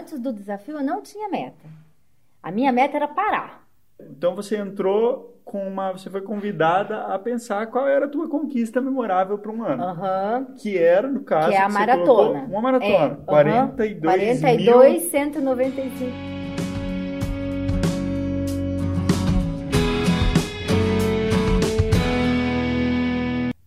Antes do desafio, eu não tinha meta. A minha meta era parar. Então você entrou com uma. Você foi convidada a pensar qual era a tua conquista memorável para um ano. Uhum. Que era, no caso. Que é a maratona. Uma maratona. É, 42 42, mil... 195.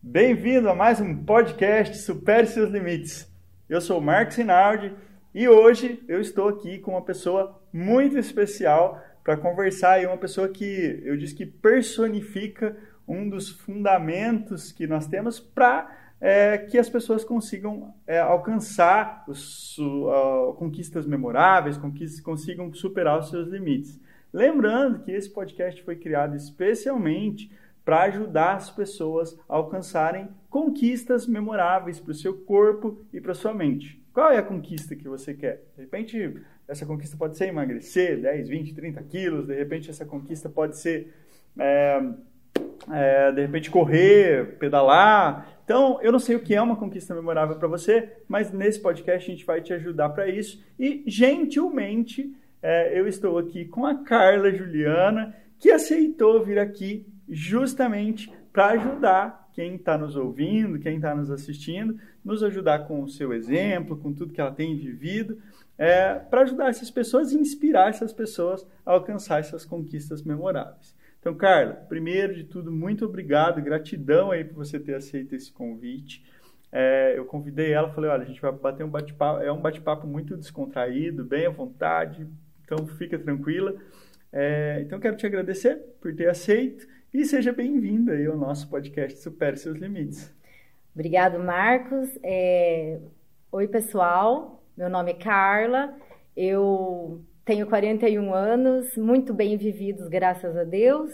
Bem-vindo a mais um podcast Supere Seus Limites. Eu sou o Marcos Rinaldi e hoje eu estou aqui com uma pessoa muito especial para conversar e uma pessoa que eu disse que personifica um dos fundamentos que nós temos para é, que as pessoas consigam é, alcançar os, uh, conquistas memoráveis, conquistas, consigam superar os seus limites. Lembrando que esse podcast foi criado especialmente para ajudar as pessoas a alcançarem conquistas memoráveis para o seu corpo e para sua mente. Qual é a conquista que você quer? De repente, essa conquista pode ser emagrecer 10, 20, 30 quilos, de repente, essa conquista pode ser, é, é, de repente, correr, pedalar. Então, eu não sei o que é uma conquista memorável para você, mas nesse podcast a gente vai te ajudar para isso. E, gentilmente, é, eu estou aqui com a Carla Juliana, que aceitou vir aqui justamente para ajudar quem está nos ouvindo, quem está nos assistindo, nos ajudar com o seu exemplo, com tudo que ela tem vivido, é, para ajudar essas pessoas e inspirar essas pessoas a alcançar essas conquistas memoráveis. Então, Carla, primeiro de tudo, muito obrigado, gratidão aí por você ter aceito esse convite. É, eu convidei ela, falei, olha, a gente vai bater um bate-papo, é um bate-papo muito descontraído, bem à vontade, então fica tranquila. É, então, quero te agradecer por ter aceito e seja bem-vinda aí ao nosso podcast Supere Seus Limites. Obrigado, Marcos. É... Oi, pessoal. Meu nome é Carla. Eu tenho 41 anos, muito bem vividos, graças a Deus.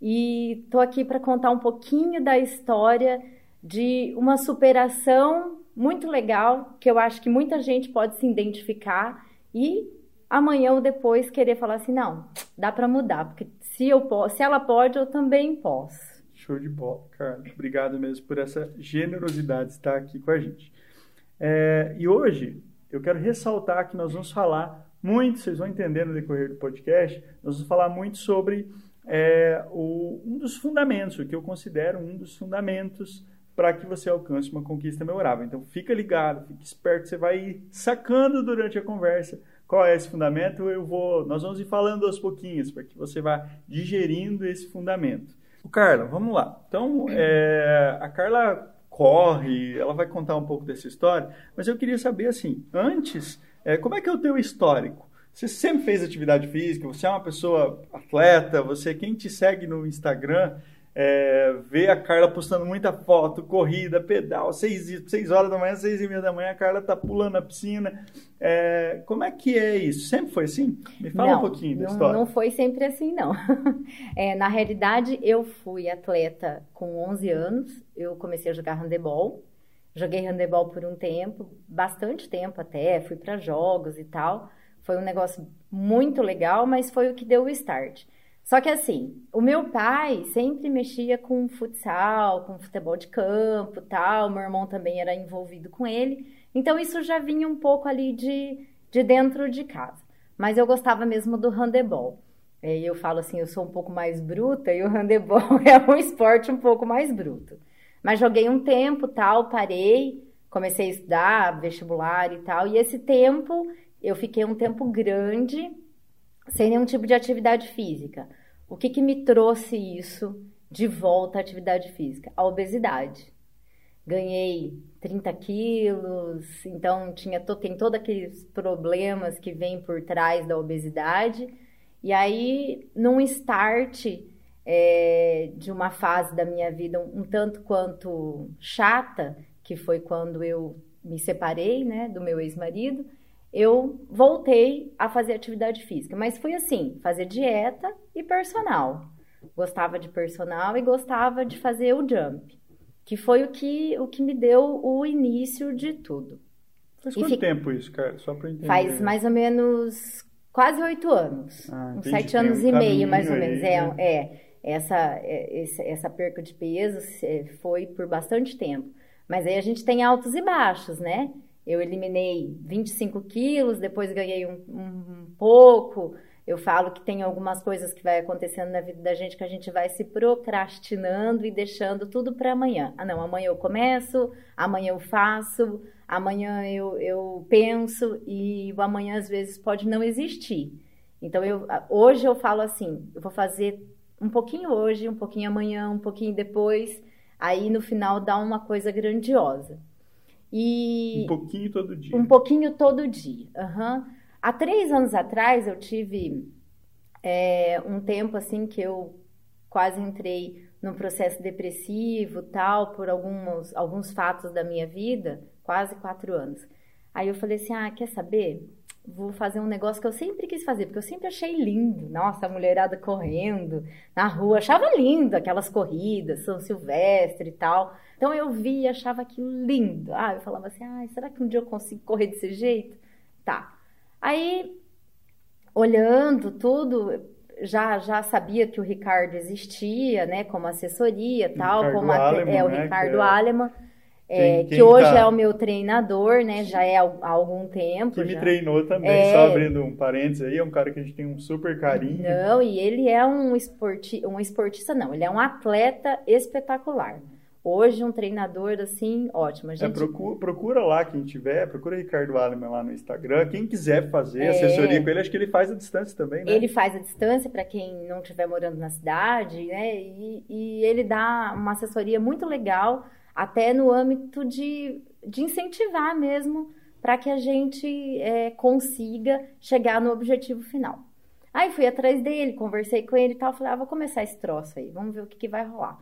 E estou aqui para contar um pouquinho da história de uma superação muito legal, que eu acho que muita gente pode se identificar e amanhã ou depois querer falar assim, não, dá para mudar, porque se, eu posso, se ela pode, eu também posso. Show de bola, Carla. Obrigado mesmo por essa generosidade de estar aqui com a gente. É, e hoje eu quero ressaltar que nós vamos falar muito, vocês vão entender no decorrer do podcast, nós vamos falar muito sobre é, o, um dos fundamentos, o que eu considero um dos fundamentos para que você alcance uma conquista memorável. Então fica ligado, fique esperto, você vai ir sacando durante a conversa qual é esse fundamento, eu vou, nós vamos ir falando aos pouquinhos para que você vá digerindo esse fundamento. O Carla, vamos lá. Então, é, a Carla corre, ela vai contar um pouco dessa história, mas eu queria saber assim, antes, é, como é que é o teu histórico? Você sempre fez atividade física, você é uma pessoa atleta, você quem te segue no Instagram, é, ver a Carla postando muita foto, corrida, pedal, seis, seis horas da manhã, seis e meia da manhã, a Carla tá pulando na piscina. É, como é que é isso? Sempre foi assim? Me fala não, um pouquinho da não, história. Não foi sempre assim, não. É, na realidade, eu fui atleta com 11 anos, eu comecei a jogar handebol. Joguei handebol por um tempo, bastante tempo até, fui para jogos e tal. Foi um negócio muito legal, mas foi o que deu o start. Só que assim, o meu pai sempre mexia com futsal, com futebol de campo, tal. Meu irmão também era envolvido com ele. Então isso já vinha um pouco ali de, de dentro de casa. Mas eu gostava mesmo do handebol. E eu falo assim, eu sou um pouco mais bruta e o handebol é um esporte um pouco mais bruto. Mas joguei um tempo, tal, parei, comecei a estudar vestibular e tal. E esse tempo, eu fiquei um tempo grande sem nenhum tipo de atividade física. O que, que me trouxe isso de volta à atividade física? A obesidade. Ganhei 30 quilos, então tinha tem todos aqueles problemas que vêm por trás da obesidade. E aí, num start é, de uma fase da minha vida um, um tanto quanto chata, que foi quando eu me separei né, do meu ex-marido, eu voltei a fazer atividade física. Mas foi assim, fazer dieta e personal. Gostava de personal e gostava de fazer o jump, que foi o que, o que me deu o início de tudo. Faz quanto tempo isso, cara? Só para entender. Faz mais ou menos quase oito anos. Ah, uns sete anos um e meio, mais ou menos. Aí, né? é, é, essa, é, essa perca de peso foi por bastante tempo. Mas aí a gente tem altos e baixos, né? Eu eliminei 25 quilos, depois ganhei um, um, um pouco. Eu falo que tem algumas coisas que vai acontecendo na vida da gente que a gente vai se procrastinando e deixando tudo para amanhã. Ah, não, amanhã eu começo, amanhã eu faço, amanhã eu, eu penso e o amanhã às vezes pode não existir. Então eu, hoje eu falo assim, eu vou fazer um pouquinho hoje, um pouquinho amanhã, um pouquinho depois, aí no final dá uma coisa grandiosa. E um pouquinho todo dia. Um pouquinho todo dia. Uhum. Há três anos atrás eu tive é, um tempo assim que eu quase entrei num processo depressivo tal por alguns alguns fatos da minha vida, quase quatro anos. Aí eu falei assim, ah, quer saber? Vou fazer um negócio que eu sempre quis fazer, porque eu sempre achei lindo. Nossa, a mulherada correndo na rua, achava lindo aquelas corridas, São Silvestre e tal. Então eu vi e achava aquilo lindo. Ah, eu falava assim, ah, será que um dia eu consigo correr desse jeito? Tá. Aí, olhando tudo, já, já sabia que o Ricardo existia, né, como assessoria tal, Ricardo como Aleman, é o né, Ricardo que é- Aleman, é, Quem- que quem hoje tá- é o meu treinador, né, já é há algum tempo. Que me já. treinou também, É. só abrindo um parênteses aí, é um cara que a gente tem um super carinho. Não, e ele é um, esporti um esportista, não, ele é um atleta espetacular. Hoje, um treinador, assim, ótimo. A É, gente procura, procura lá quem tiver, procura Ricardo Aleman lá no Instagram. Quem quiser fazer É. assessoria com ele, acho que ele faz a distância também, né? Ele faz a distância para quem não estiver morando na cidade, né? E, e ele dá uma assessoria muito legal, até no âmbito de, de incentivar mesmo para que a gente é, consiga chegar no objetivo final. Aí fui atrás dele, conversei com ele e tal, falei, ah, vou começar esse troço aí, vamos ver o que, que vai rolar.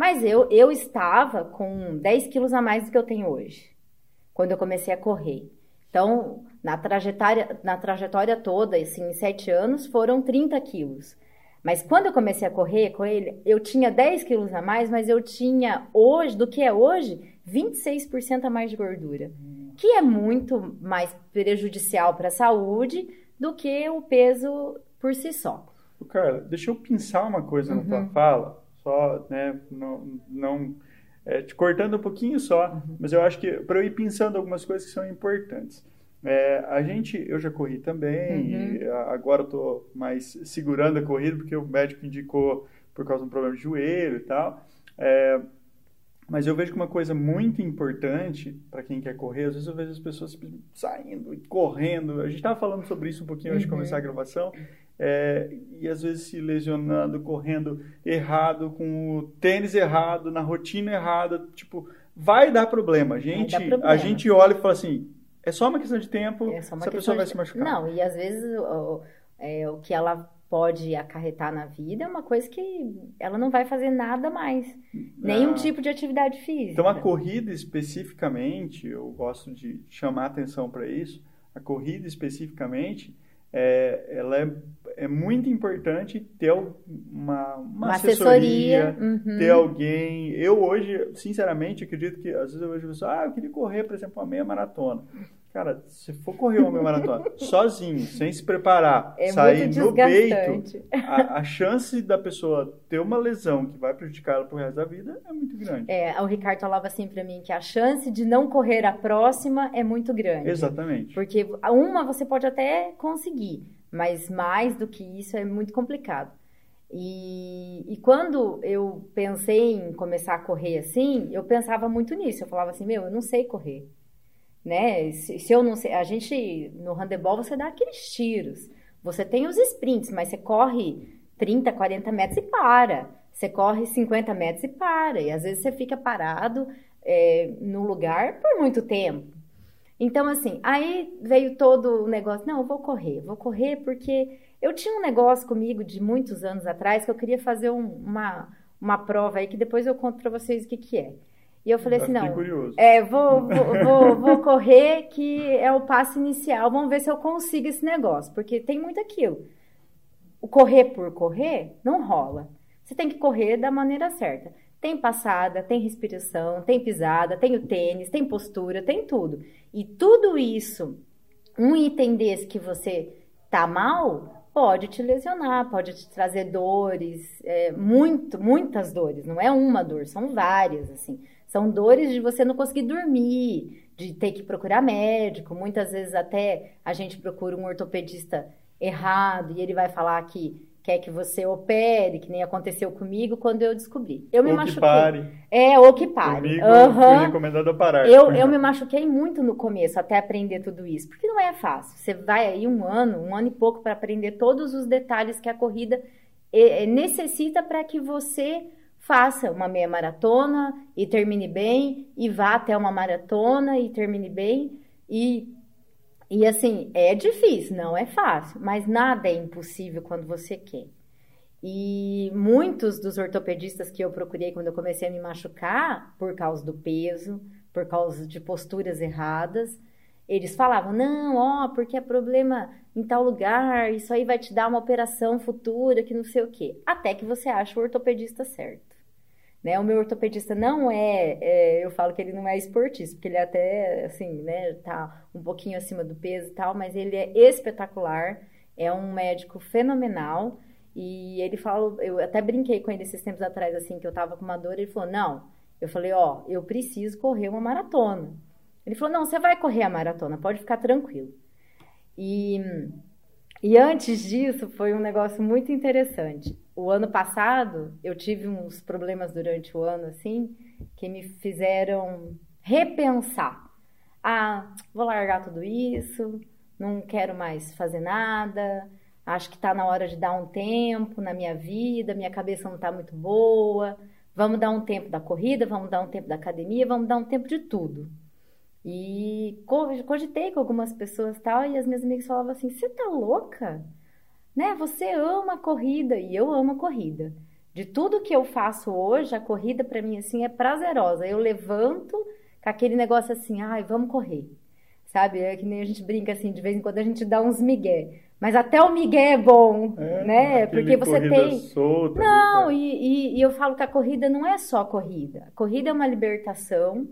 Mas eu, eu estava com 10 quilos a mais do que eu tenho hoje, quando eu comecei a correr. Então, na trajetória, na trajetória toda, assim, em sete anos, foram 30 quilos. Mas quando eu comecei a correr com ele, eu tinha 10 quilos a mais, mas eu tinha hoje, do que é hoje, 26% a mais de gordura. Que é muito mais prejudicial para a saúde do que o peso por si só. Ô, Carla, deixa eu pensar uma coisa na Uhum. tua fala, só, né, não, não é, te cortando um pouquinho só, Uhum. mas eu acho que para eu ir pensando algumas coisas que são importantes. É, a gente, eu já corri também, Uhum. e agora eu tô mais segurando a corrida porque o médico indicou por causa de um problema de joelho e tal. É, mas eu vejo que uma coisa muito importante para quem quer correr, às vezes eu vejo as pessoas saindo e correndo. A gente estava falando sobre isso um pouquinho antes de Uhum. começar a gravação. É, e às vezes se lesionando, correndo errado, com o tênis errado, na rotina errada. Tipo, vai dar problema. A gente, problema. A gente olha e fala assim: é só uma questão de tempo, É essa pessoa vai de- se machucar. Não, e às vezes o, é, o que ela pode acarretar na vida é uma coisa que ela não vai fazer nada mais. Nenhum Ah. tipo de atividade física. Então, a corrida especificamente, eu gosto de chamar atenção para isso. A corrida especificamente, é, ela é, é muito importante ter uma, uma, Uma assessoria, assessoria, uhum. ter alguém. Eu hoje, sinceramente, acredito que às vezes eu vejo pessoas, ah, eu queria correr, por exemplo, uma meia maratona. Cara, se for correr uma maratona sozinho, sem se preparar, É sair no peito, a, a chance da pessoa ter uma lesão que vai prejudicar ela pro resto da vida é muito grande. É, o Ricardo falava assim pra mim que a chance de não correr a próxima é muito grande. Exatamente. Porque uma você pode até conseguir, mas mais do que isso é muito complicado. E, e quando eu pensei em começar a correr assim, eu pensava muito nisso. Eu falava assim, meu, eu não sei correr. Né? Se, se eu não sei, a gente no handebol você dá aqueles tiros. Você tem os sprints, mas você corre 30, 40 metros e para. Você corre 50 metros e para. E às vezes você fica parado é, no lugar por muito tempo. Então, assim, aí veio todo o negócio, não, eu vou correr, vou correr porque eu tinha um negócio comigo de muitos anos atrás que eu queria fazer um- uma, uma prova aí que depois eu conto pra vocês o que que é. E eu falei assim, não, é, vou, vou, vou, vou correr que é o passo inicial, vamos ver se eu consigo esse negócio, porque tem muito aquilo. O correr por correr não rola. Você tem que correr da maneira certa. Tem passada, tem respiração, tem pisada, tem o tênis, tem postura, tem tudo. E tudo isso, um item desse que você tá mal, pode te lesionar, pode te trazer dores, é, muito, muitas dores. Não é uma dor, são várias, assim. São dores de você não conseguir dormir, de ter que procurar médico. Muitas vezes até a gente procura um ortopedista errado e ele vai falar que quer que você opere, que nem aconteceu comigo quando eu descobri. Eu me ou machuquei. que pare. É, ou que pare. Comigo foi recomendado a parar. Eu, eu me machuquei muito no começo até aprender tudo isso, porque não é fácil. Você vai aí um ano, um ano e pouco para aprender todos os detalhes que a corrida eh, eh, necessita para que você faça uma meia maratona e termine bem, e vá até uma maratona e termine bem. E, e assim, é difícil, não é fácil, mas nada é impossível quando você quer. E muitos dos ortopedistas que eu procurei quando eu comecei a me machucar, por causa do peso, por causa de posturas erradas, eles falavam: não, ó, porque é problema em tal lugar, isso aí vai te dar uma operação futura, que não sei o quê. Até que você acha o ortopedista certo. Né? O meu ortopedista não é, é, eu falo que ele não é esportista, porque ele até, assim, né, tá um pouquinho acima do peso e tal, mas ele é espetacular, é um médico fenomenal. E ele falou, eu até brinquei com ele esses tempos atrás, assim, que eu tava com uma dor, ele falou, não. Eu falei, ó, eu preciso correr uma maratona. Ele falou, não, você vai correr a maratona, pode ficar tranquilo. E, e antes disso, foi um negócio muito interessante. O ano passado, eu tive uns problemas durante o ano, assim, que me fizeram repensar. Ah, vou largar tudo isso, não quero mais fazer nada, acho que está na hora de dar um tempo na minha vida, minha cabeça não está muito boa. Vamos dar um tempo da corrida, vamos dar um tempo da academia, vamos dar um tempo de tudo. E co- cogitei com algumas pessoas tal, e as minhas amigas falavam assim: você tá louca? Né? Você ama a corrida e eu amo a corrida. De tudo que eu faço hoje, a corrida para mim assim é prazerosa. Eu levanto com aquele negócio assim, ai, vamos correr. Sabe? É que nem a gente brinca assim, de vez em quando a gente dá uns migué. Mas até o migué é bom, É, né? Porque você tem. Solta, Não, e, e- e eu falo que a corrida não é só corrida. A corrida é uma libertação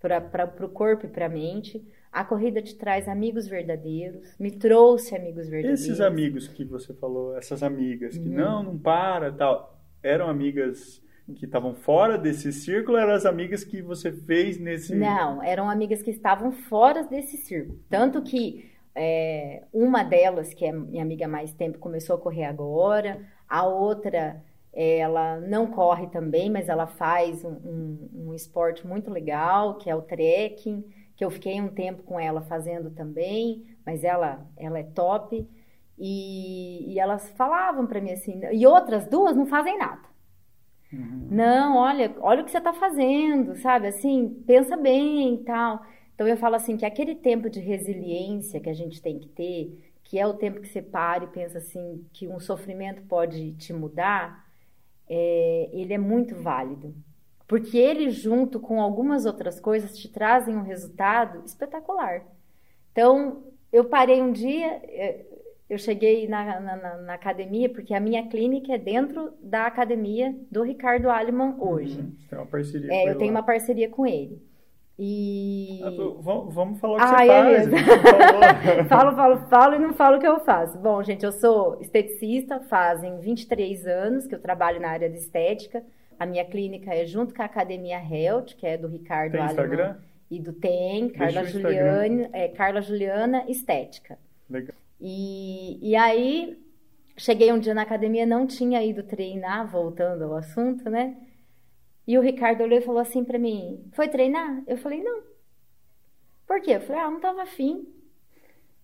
para o corpo e para a mente. A corrida te traz amigos verdadeiros, me trouxe amigos verdadeiros. Esses amigos que você falou, essas amigas que Uhum. não, não para, tal, eram amigas que estavam fora desse círculo, eram as amigas que você fez nesse Não, eram amigas que estavam fora desse círculo. Tanto que é, uma delas, que é minha amiga há mais tempo, começou a correr agora. A outra, ela não corre também, mas ela faz um, um- um esporte muito legal, que é o trekking, que eu fiquei um tempo com ela fazendo também, mas ela, ela é top. E, e elas falavam para mim assim, e outras duas não fazem nada. Uhum. Não, olha, olha o que você está fazendo, sabe? Assim, pensa bem e tal. Então eu falo assim que aquele tempo de resiliência que a gente tem que ter, que é o tempo que você para e pensa assim que um sofrimento pode te mudar, é, ele é muito válido. Porque ele, junto com algumas outras coisas, te trazem um resultado espetacular. Então, eu parei um dia, eh, eu cheguei na, na- na- academia, porque a minha clínica é dentro da academia do Ricardo Aleman hoje. Uhum. Tem uma parceria com É, eu ele tenho lá. uma parceria com ele. E. Ah, vamos, falar o que Ah, você é faz. falou. falo, falo, falo e não falo o que eu faço. Bom, gente, eu sou esteticista, fazem 23 anos que eu trabalho na área de estética. A minha clínica é junto com a Academia Health, que é do Ricardo Tem Instagram? e do Tem, Carla. Juliana, é, Carla Juliana Estética. Legal. E, e aí, cheguei um dia na academia, não tinha ido treinar, voltando ao assunto, né? E o Ricardo olhou e falou assim pra mim: Foi treinar? Eu falei: Não. Por quê? Eu falei: Ah, não tava afim.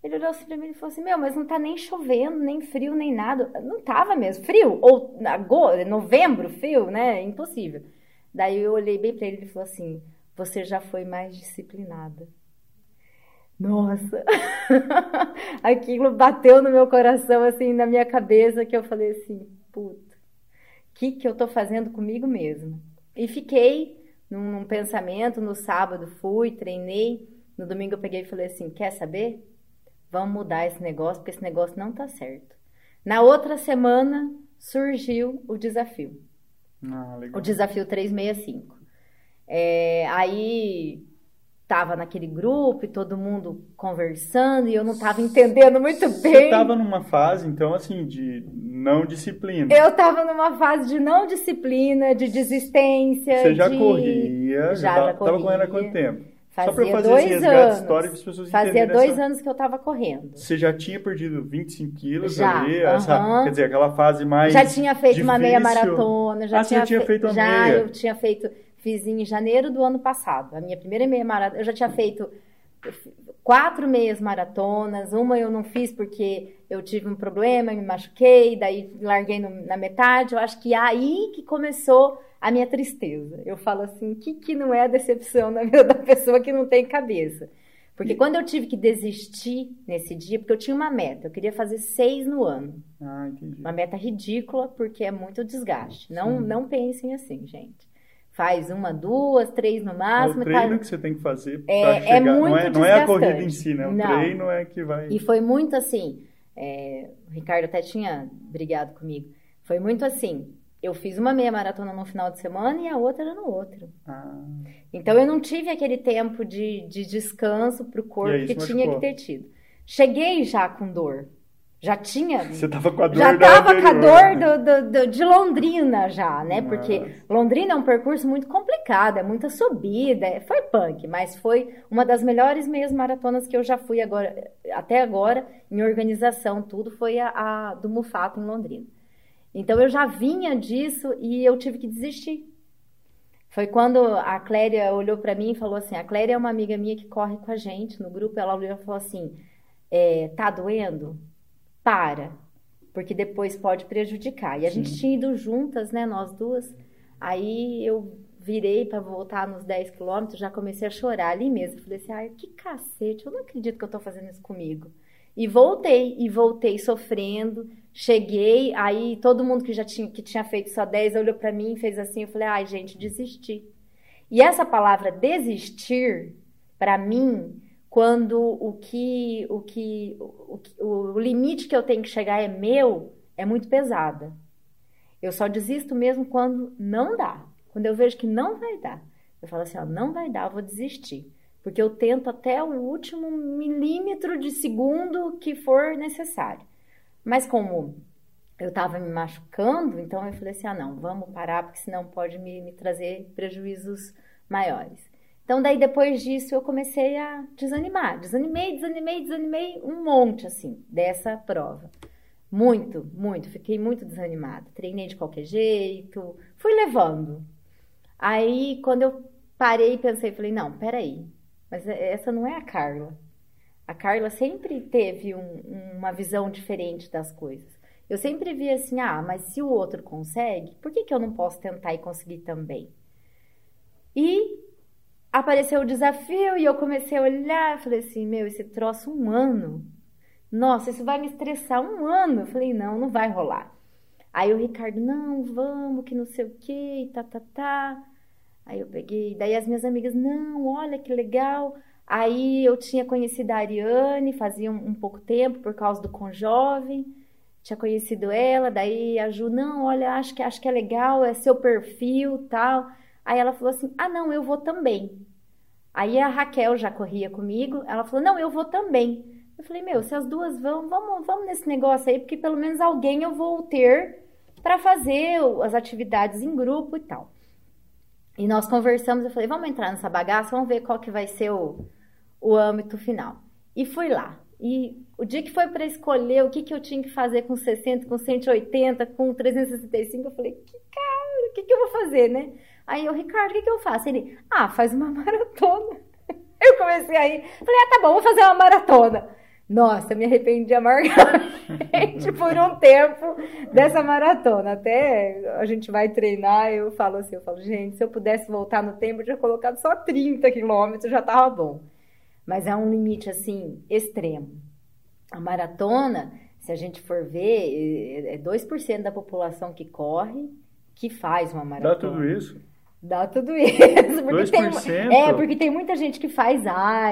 Ele olhou assim pra mim e falou assim: Meu, mas não tá nem chovendo, nem frio, nem nada. Não tava mesmo. Frio? Ou agora, novembro, frio, né? Impossível. Daí eu olhei bem pra ele e ele falou assim: Você já foi mais disciplinada. Nossa, aquilo bateu no meu coração, assim, na minha cabeça, que eu falei assim, puta, o que que eu tô fazendo comigo mesma? E fiquei num, num pensamento, no sábado fui, treinei, no domingo eu peguei e falei assim, quer saber? Vamos mudar esse negócio, porque esse negócio não tá certo. Na outra semana, surgiu o desafio Ah, legal. o desafio 365. É, aí tava naquele grupo e todo mundo conversando e eu não tava entendendo muito Você bem. estava numa fase, então, assim, de não disciplina. Eu tava numa fase de não disciplina, de desistência. Você já de- corria, Já, já já estava correndo há corria. quanto tempo? Fazia Só para fazer dois esse resgate anos. histórico as pessoas Fazia entenderem dois essa... anos que eu estava correndo. Você já tinha perdido 25 quilos Já, ali, essa, aham. quer dizer, aquela fase mais já tinha feito uma meia difícil. maratona, já Ah, tinha, já tinha fe- feito uma já meia. eu tinha feito, fiz em janeiro do ano passado, a minha primeira meia maratona, eu já tinha feito quatro meias maratonas, uma eu não fiz porque eu tive um problema, me machuquei, daí larguei no- na metade, eu acho que é aí que começou a minha tristeza. Eu falo assim, o que, que não é a decepção na vida da pessoa que não tem cabeça? Porque quando eu tive que desistir nesse dia, porque eu tinha uma meta, eu queria fazer seis no ano. Ah, entendi. Uma meta ridícula, porque é muito desgaste. Não, não pensem assim, gente. Faz uma, duas, três no É o máximo. treino tá- que você tem que fazer É- é chegar. não, muito é, não é a corrida em si, né? O Não. treino é que vai. E foi muito assim. É, o Ricardo até tinha brigado comigo. Foi muito assim. Eu fiz uma meia maratona no final de semana e a outra era no outro. Ah, Então eu não tive aquele tempo de, de descanso pro E corpo aí, que tinha que ter tido. Cheguei já com dor. Já tinha. você tava com a dor já tava com a dor né? do, do- do- de Londrina já, né? Nossa. Porque Londrina é um percurso muito complicado, é muita subida, é- foi punk, mas foi uma das melhores meias maratonas que eu já fui agora, até agora, em organização, tudo foi a, a do Mufato em Londrina. Então eu já vinha disso e eu tive que desistir. Foi quando a Cléria olhou para mim e falou assim: a Cléria é uma amiga minha que corre com a gente no grupo. Ela olhou e falou assim: é, tá doendo? Para, porque depois pode prejudicar. E a gente Sim. tinha ido juntas, né, nós duas. Aí eu virei para voltar nos 10 quilômetros, já comecei a chorar ali mesmo. Falei assim: ai, que cacete, eu não acredito que eu tô fazendo isso comigo. E voltei, e voltei sofrendo. Cheguei, aí todo mundo que já tinha, que tinha feito só 10 olhou para mim e fez assim. Eu falei: ai, gente, desisti. E essa palavra desistir, para mim, quando o que, o que, o, que- o limite que eu tenho que chegar é meu, é muito pesada. Eu só desisto mesmo quando não dá. Quando eu vejo que não vai dar. Eu falo assim, ó, não vai dar, vou desistir. Porque eu tento até o último milímetro de segundo que for necessário. Mas como eu estava me machucando, então eu falei assim, ah não, vamos parar, porque senão pode me, me trazer prejuízos maiores. Então daí depois disso eu comecei a desanimar. Desanimei, desanimei, desanimei um monte assim dessa prova. Muito, muito. Fiquei muito desanimada. Treinei de qualquer jeito, fui levando. Aí, quando eu parei e pensei, falei, não, peraí, mas essa não é a Carla. A Carla sempre teve um- uma visão diferente das coisas. Eu sempre vi assim, ah, mas se o outro consegue, por que, que eu não posso tentar e conseguir também? E apareceu o desafio e eu comecei a olhar, falei assim, meu, esse troço um ano. Nossa, isso vai me estressar um ano. Eu falei, não, não vai rolar. Aí o Ricardo, não, vamos, que não sei o que, tá, tá, tá. Aí eu peguei, daí as minhas amigas, não, olha que legal. Aí eu tinha conhecido a Ariane, fazia um, um pouco tempo, por causa do Conjovem. Tinha conhecido ela, daí a Ju, não, olha, acho que, acho que é legal, é seu perfil, tal. Aí ela falou assim, ah, não, eu vou também. Aí a Raquel já corria comigo, ela falou, não, eu vou também. Eu falei, meu, se as duas vão, vamos, vamos nesse negócio aí, porque pelo menos alguém eu vou ter para fazer as atividades em grupo e tal. E nós conversamos, eu falei, vamos entrar nessa bagaça, vamos ver qual que vai ser o, o âmbito final. E fui lá. E o dia que foi para escolher o que, que eu tinha que fazer com 60, com 180, com 365, eu falei, que cara, o que, que eu vou fazer, né? Aí eu, Ricardo, o que, que eu faço? Ele, ah, faz uma maratona. Eu comecei aí, falei, ah, tá bom, vou fazer uma maratona. Nossa, me arrependi amargamente por um tempo dessa maratona. Até a gente vai treinar, eu falo assim, eu falo, gente, se eu pudesse voltar no tempo, eu tinha colocado só 30 quilômetros, já tava bom. Mas é um limite, assim, extremo. A maratona, se a gente for ver, é 2% da população que corre que faz uma Dá maratona. tudo isso? Dá tudo isso. Porque tem, 2%? é, porque tem muita gente que faz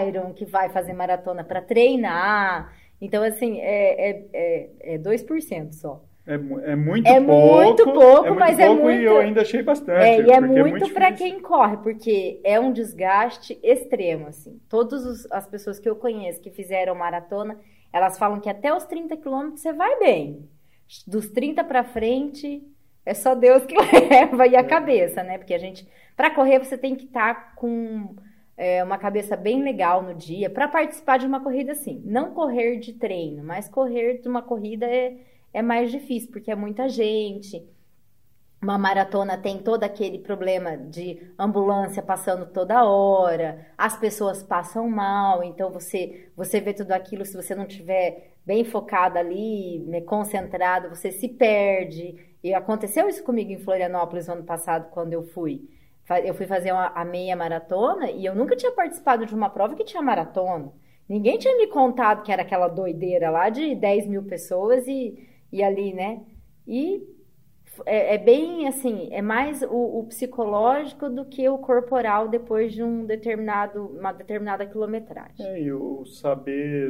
Iron, que vai fazer maratona para treinar. Então, assim, é, é, é, é 2% só. É, é muito É pouco. muito pouco, muito mas é pouco E eu muito- ainda achei bastante. É, e é porque muito para quem corre, porque é um desgaste extremo, assim. Todas as pessoas que eu conheço que fizeram maratona, elas falam que até os 30 quilômetros você vai bem. Dos 30 para frente, é só Deus que leva e a cabeça, né? Porque a gente, para correr, você tem que estar com é, uma cabeça bem legal no dia para participar de uma corrida assim. Não correr de treino, mas correr de uma corrida é, é mais difícil, porque é muita gente. Uma maratona tem todo aquele problema de ambulância passando toda hora, as pessoas passam mal, então você você vê tudo aquilo, se você não tiver bem focado ali, né, concentrado, você se perde. E aconteceu isso comigo em Florianópolis no ano passado, quando eu fui. Eu fui fazer uma, a meia maratona e eu nunca tinha participado de uma prova que tinha maratona. Ninguém tinha me contado que era aquela doideira lá de 10 mil pessoas e, e ali, né? E é, é, bem assim, é mais o, o, psicológico do que o corporal depois de um determinado, uma determinada quilometragem. É, e o saber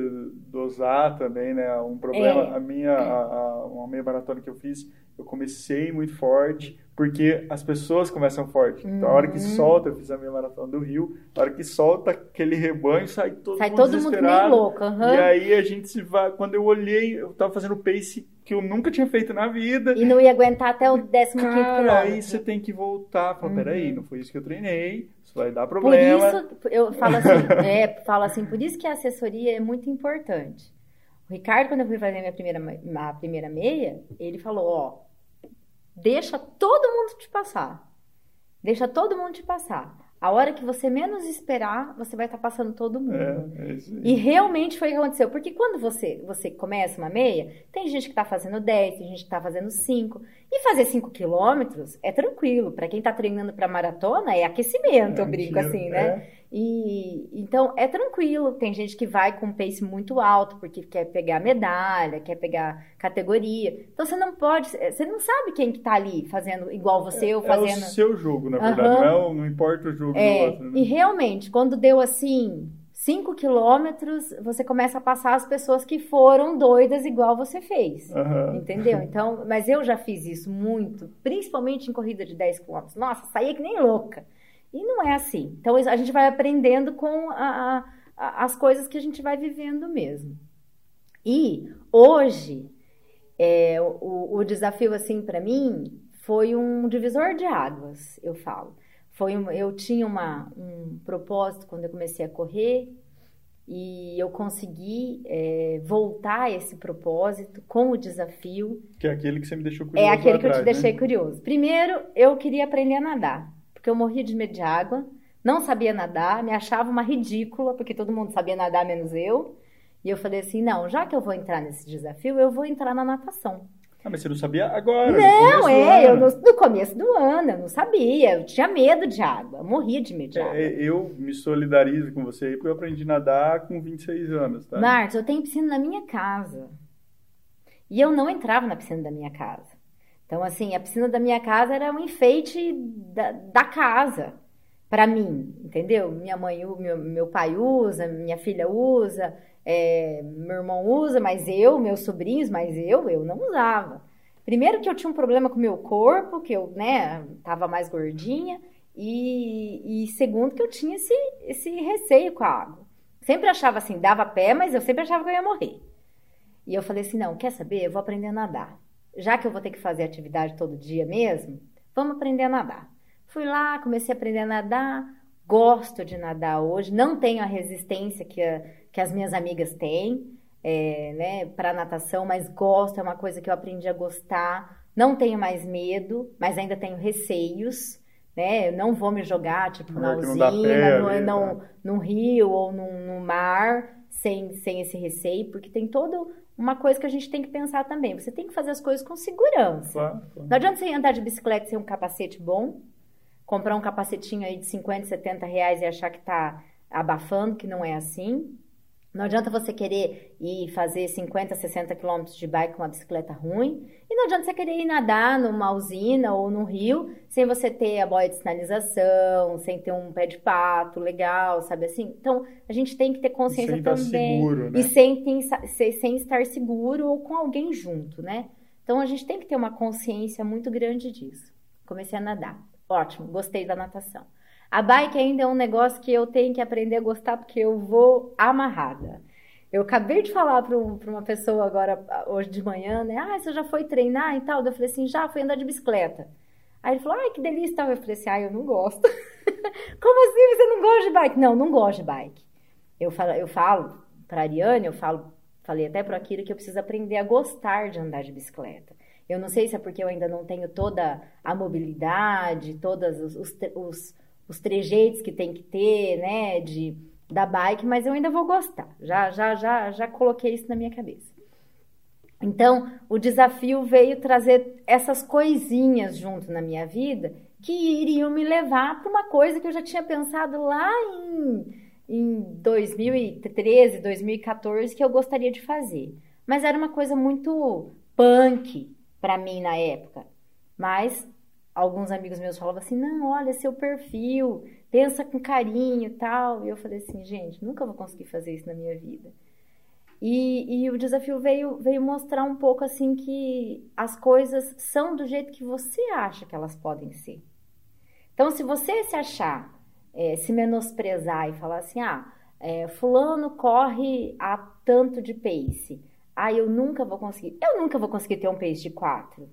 dosar também, né? Um problema, é. a minha, a, a, uma meia maratona que eu fiz, eu comecei muito forte, porque as pessoas começam forte. Então, a hora que uhum. solta, eu fiz a minha maratona do Rio, a hora que solta aquele rebanho, sai todo sai mundo todo mundo meio louco. Uhum. E aí a gente se vai. Quando eu olhei, eu tava fazendo pace que eu nunca tinha feito na vida. E não ia aguentar até o 15 quilômetro. Aí você tem que voltar. Fala, uhum. peraí, não foi isso que eu treinei, isso vai dar problema. Por isso, eu falo assim, é, falo assim, por isso que a assessoria é muito importante. O Ricardo, quando eu fui fazer minha primeira, minha primeira meia, ele falou, ó, deixa todo mundo te passar. Deixa todo mundo te passar. A hora que você menos esperar, você vai estar tá passando todo mundo. É, é e realmente foi o que aconteceu. Porque quando você, você começa uma meia, tem gente que está fazendo 10, tem gente que está fazendo 5. E fazer 5 quilômetros é tranquilo. Para quem está treinando para maratona, é aquecimento, é, eu brinco assim, né? É. E então é tranquilo. Tem gente que vai com um pace muito alto porque quer pegar medalha, quer pegar categoria. Então você não pode, você não sabe quem que tá ali fazendo igual você é, ou fazendo. É o seu jogo, na verdade. Uhum. Não, é, não importa o jogo é, do outro. Né? E realmente, quando deu assim 5 quilômetros, você começa a passar as pessoas que foram doidas igual você fez. Uhum. Entendeu? Então, mas eu já fiz isso muito, principalmente em corrida de 10 quilômetros. Nossa, saía que nem louca. E não é assim. Então a gente vai aprendendo com a, a, as coisas que a gente vai vivendo mesmo. E hoje, é, o, o desafio, assim, para mim, foi um divisor de águas, eu falo. Foi um, eu tinha uma, um propósito quando eu comecei a correr e eu consegui é, voltar a esse propósito com o desafio. Que é aquele que você me deixou curioso. É aquele que atrás, eu te deixei né? curioso. Primeiro, eu queria aprender a nadar porque eu morria de medo de água, não sabia nadar, me achava uma ridícula, porque todo mundo sabia nadar menos eu. E eu falei assim: não, já que eu vou entrar nesse desafio, eu vou entrar na natação. Ah, mas você não sabia agora? Não, é, eu no, no, começo do ano, eu não sabia, eu tinha medo de água, eu morria de medo de é, água. É, eu me solidarizo com você aí, porque eu aprendi a nadar com 26 anos, tá? Marcos, eu tenho piscina na minha casa. E eu não entrava na piscina da minha casa. Então, assim, a piscina da minha casa era um enfeite da, da casa para mim, entendeu? Minha mãe, meu, meu pai usa, minha filha usa, é, meu irmão usa, mas eu, meus sobrinhos, mas eu, eu não usava. Primeiro que eu tinha um problema com o meu corpo, que eu, né, tava mais gordinha, e, e segundo que eu tinha esse, esse receio com a água. Sempre achava assim, dava pé, mas eu sempre achava que eu ia morrer. E eu falei assim, não, quer saber? Eu vou aprender a nadar já que eu vou ter que fazer atividade todo dia mesmo, vamos aprender a nadar. Fui lá, comecei a aprender a nadar, gosto de nadar hoje, não tenho a resistência que, a, que as minhas amigas têm, é, né, para natação, mas gosto, é uma coisa que eu aprendi a gostar. Não tenho mais medo, mas ainda tenho receios, né? Eu não vou me jogar, tipo, na é usina, pé, no, não, né? num rio ou num, no mar, sem, sem esse receio, porque tem todo uma coisa que a gente tem que pensar também. Você tem que fazer as coisas com segurança. Claro, claro. Não adianta você andar de bicicleta sem um capacete bom, comprar um capacetinho aí de 50, 70 reais e achar que está abafando, que não é assim. Não adianta você querer ir fazer 50, 60 quilômetros de bike com uma bicicleta ruim. E não adianta você querer ir nadar numa usina ou num rio sem você ter a boia de sinalização, sem ter um pé de pato legal, sabe assim? Então, a gente tem que ter consciência sem também. Seguro, né? E sem, sem, sem estar seguro ou com alguém junto, né? Então, a gente tem que ter uma consciência muito grande disso. Comecei a nadar. Ótimo, gostei da natação. A bike ainda é um negócio que eu tenho que aprender a gostar porque eu vou amarrada. Eu acabei de falar para um, uma pessoa agora, hoje de manhã, né? Ah, você já foi treinar e tal? Eu falei assim, já, fui andar de bicicleta. Aí ele falou, ai, que delícia. Eu falei assim, ai, eu não gosto. Como assim você não gosta de bike? Não, não gosto de bike. Eu falo, eu falo para Ariane, eu falo, falei até para Akira que eu preciso aprender a gostar de andar de bicicleta. Eu não sei se é porque eu ainda não tenho toda a mobilidade, todos os, os, os, os trejeitos que tem que ter, né, de, da bike, mas eu ainda vou gostar. Já, já, já, já coloquei isso na minha cabeça. Então, o desafio veio trazer essas coisinhas junto na minha vida que iriam me levar para uma coisa que eu já tinha pensado lá em, em 2013, 2014 que eu gostaria de fazer. Mas era uma coisa muito punk para mim na época. Mas alguns amigos meus falavam assim: "Não, olha seu perfil, pensa com carinho tal". E eu falei assim: "Gente, nunca vou conseguir fazer isso na minha vida". E, e, o desafio veio, veio mostrar um pouco assim que as coisas são do jeito que você acha que elas podem ser. Então, se você se achar, é, se menosprezar e falar assim, ah, é, fulano corre a tanto de pace, ah, eu nunca vou conseguir, eu nunca vou conseguir ter um pace de 4,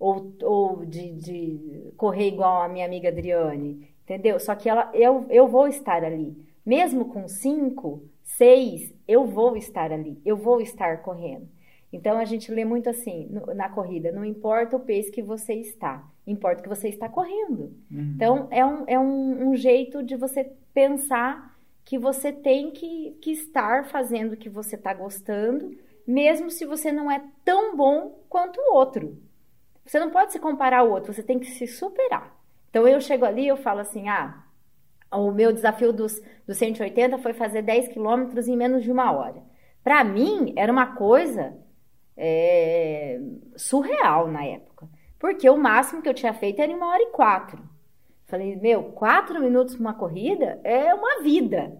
ou, ou de, de correr igual a minha amiga Adriane, entendeu? Só que ela, eu, eu vou estar ali, mesmo com 5, seis, eu vou estar ali, eu vou estar correndo. Então a gente lê muito assim na corrida: não importa o pace que você está, importa que você está correndo. Uhum. Então é, um, é um, um, jeito de você pensar que você tem que, que estar fazendo o que você está gostando, mesmo se você não é tão bom quanto o outro. Você não pode se comparar ao outro, você tem que se superar. Então eu chego ali eu falo assim: ah, o meu desafio dos, dos 180 foi fazer 10 quilômetros em menos de uma hora. Para mim, era uma coisa é, surreal na época. Porque o máximo que eu tinha feito era em uma hora e quatro. Falei, meu, quatro minutos uma corrida é uma vida.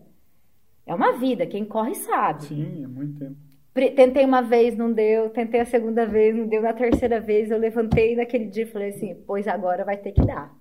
É uma vida, quem corre sabe. Sim, é muito tempo. Tentei uma vez, não deu. Tentei a segunda vez, não deu. Na terceira vez, eu levantei naquele dia e falei assim: pois agora vai ter que dar.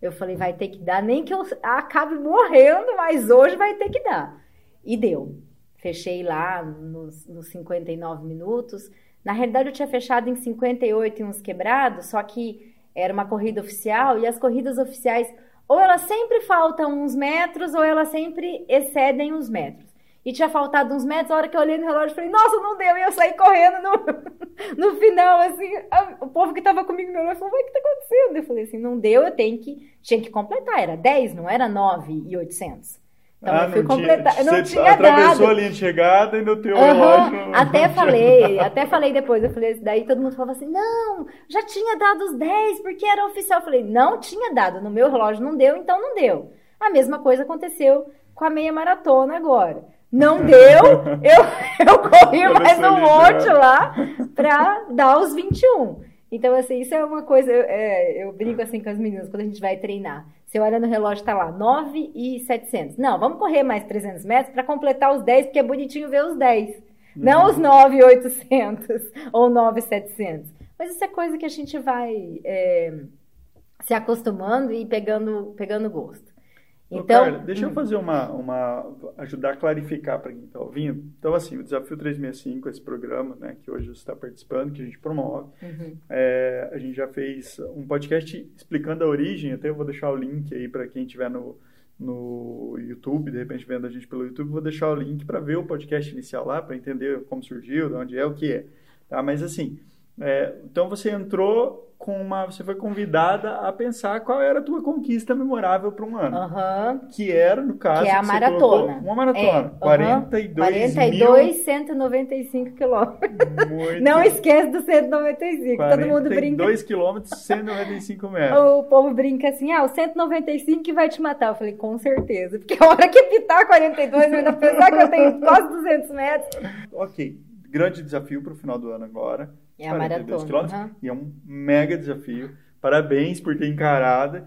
Eu falei, vai ter que dar, nem que eu acabe morrendo, mas hoje vai ter que dar. E deu. Fechei lá nos, nos 59 minutos. Na realidade, eu tinha fechado em 58 e uns quebrados, só que era uma corrida oficial e as corridas oficiais, ou elas sempre faltam uns metros, ou elas sempre excedem uns metros e tinha faltado uns metros, a hora que eu olhei no relógio, falei, nossa, não deu, e eu saí correndo no, no final, assim, a, o povo que tava comigo me olhou falou, o que tá acontecendo? Eu falei assim, não deu, eu tenho que, tinha que completar, era 10, não era 9 e 800. Então ah, eu fui não completar, tinha, eu não tinha atravessou dado. a linha de chegada e no teu Uhum, relógio... Até falei, até falei depois, eu falei, daí todo mundo falava assim, não, já tinha dado os 10, porque era oficial. Eu falei, não tinha dado, no meu relógio não deu, então não deu. A mesma coisa aconteceu com a meia maratona agora. Não deu, eu, eu corri mais um monte lá para dar os 21. Então, assim, isso é uma coisa, é, eu brinco assim com as meninas quando a gente vai treinar. Você olha no relógio, tá lá, 9 e 700. Não, vamos correr mais 300 metros para completar os 10, porque é bonitinho ver os 10. Não os 9 e 800 ou 9 e 700. Mas isso é coisa que a gente vai é, se acostumando e pegando, pegando gosto. Então, Carla, deixa eu hum. fazer uma, uma ajudar a clarificar para quem está ouvindo. Então, assim, o Desafio 365, esse programa, né, que hoje você está participando, que a gente promove, uhum. é, a gente já fez um podcast explicando a origem. Até eu vou deixar o link aí para quem estiver no, no YouTube, de repente vendo a gente pelo YouTube, vou deixar o link para ver o podcast inicial lá, para entender como surgiu, de onde é, o que é. Tá? Mas assim, é, então você entrou com uma. Você foi convidada a pensar qual era a tua conquista memorável para um ano. Uhum. Que era, no caso. Que é a maratona. Uma maratona. É, 42 42, mil... 195 quilômetros. Não esquece do 195. Todo mundo brinca. 2 quilômetros, 195 metros. O povo brinca assim: ah, o 195 que vai te matar. Eu falei, com certeza. Porque a hora que pitar 42, eu ainda pensar que eu tenho quase 200 metros. Ok. Grande desafio para o final do ano agora é a maratona. Quilômetros, uhum. E é um mega desafio. Parabéns por ter encarado.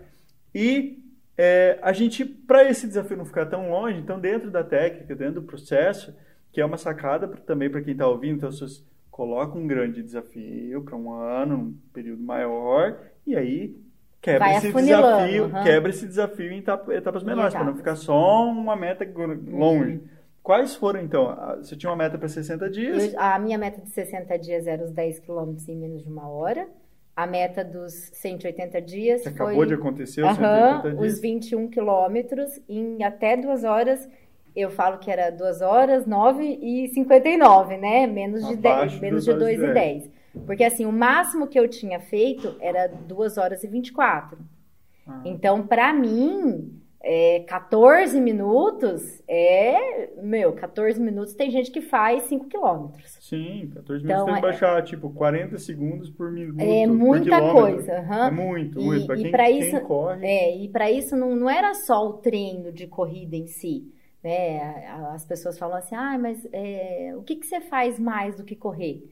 E é, a gente, para esse desafio não ficar tão longe, então dentro da técnica, dentro do processo, que é uma sacada pra, também para quem está ouvindo, então vocês colocam um grande desafio para um ano, um período maior, e aí quebra esse desafio, uhum. quebra esse desafio em etapas menores, para não ficar só uma meta longe. Uhum. Quais foram, então? Você tinha uma meta para 60 dias? Eu, a minha meta de 60 dias era os 10 quilômetros em menos de uma hora. a meta dos 180 dias foi... acabou de acontecer os Aham, 180 dias. os 21 quilômetros em até duas horas. Eu falo que era 2 horas, 9 e 59, né? Menos de, Abaixo 10, menos de de 2 e 10. Porque assim, o máximo que eu tinha feito era 2 horas e 24. Ah. Então, pra mim, é, 14 minutos é. Meu, 14 minutos tem gente que faz 5 quilômetros. Sim, 14 minutos Então, tem que é- baixar, tipo, 40 segundos por minuto. É muita coisa. aham. É muito, E- muito. Pra e pra quem isso- corre. É, e para isso não, não era só o treino de corrida em si. Né? As pessoas falam assim, ah, mas é, o que, que você faz mais do que correr?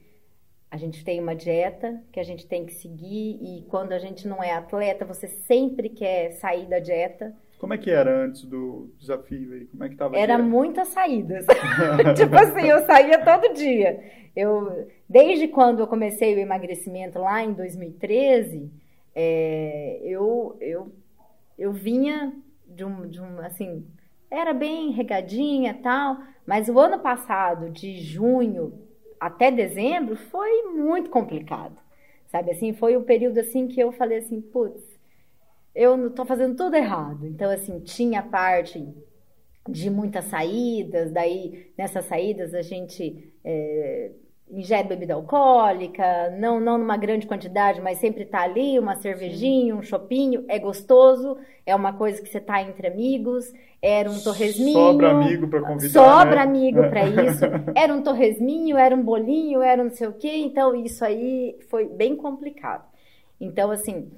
A gente tem uma dieta que a gente tem que seguir e quando a gente não é atleta, você sempre quer sair da dieta. Como é que era antes do desafio aí? Como é que tava? Era muitas saídas. tipo assim, eu saía todo dia. Eu, desde quando eu comecei o emagrecimento lá em 2013, é, eu, eu, eu vinha de um, de um, assim, era bem regadinha e tal, mas o ano passado, de junho até dezembro, foi muito complicado. Sabe assim, foi um período assim que eu falei assim, putz, eu não tô fazendo tudo errado. Então, assim, tinha parte de muitas saídas, daí nessas saídas a gente é, ingere bebida alcoólica, não, não numa grande quantidade, mas sempre tá ali, uma cervejinha, um chopinho, é gostoso, é uma coisa que você tá entre amigos, era um torresminho. Sobra amigo pra convidar, Sobra né? amigo para isso. Era um torresminho, era um bolinho, era não sei o quê, então isso aí foi bem complicado. Então, assim,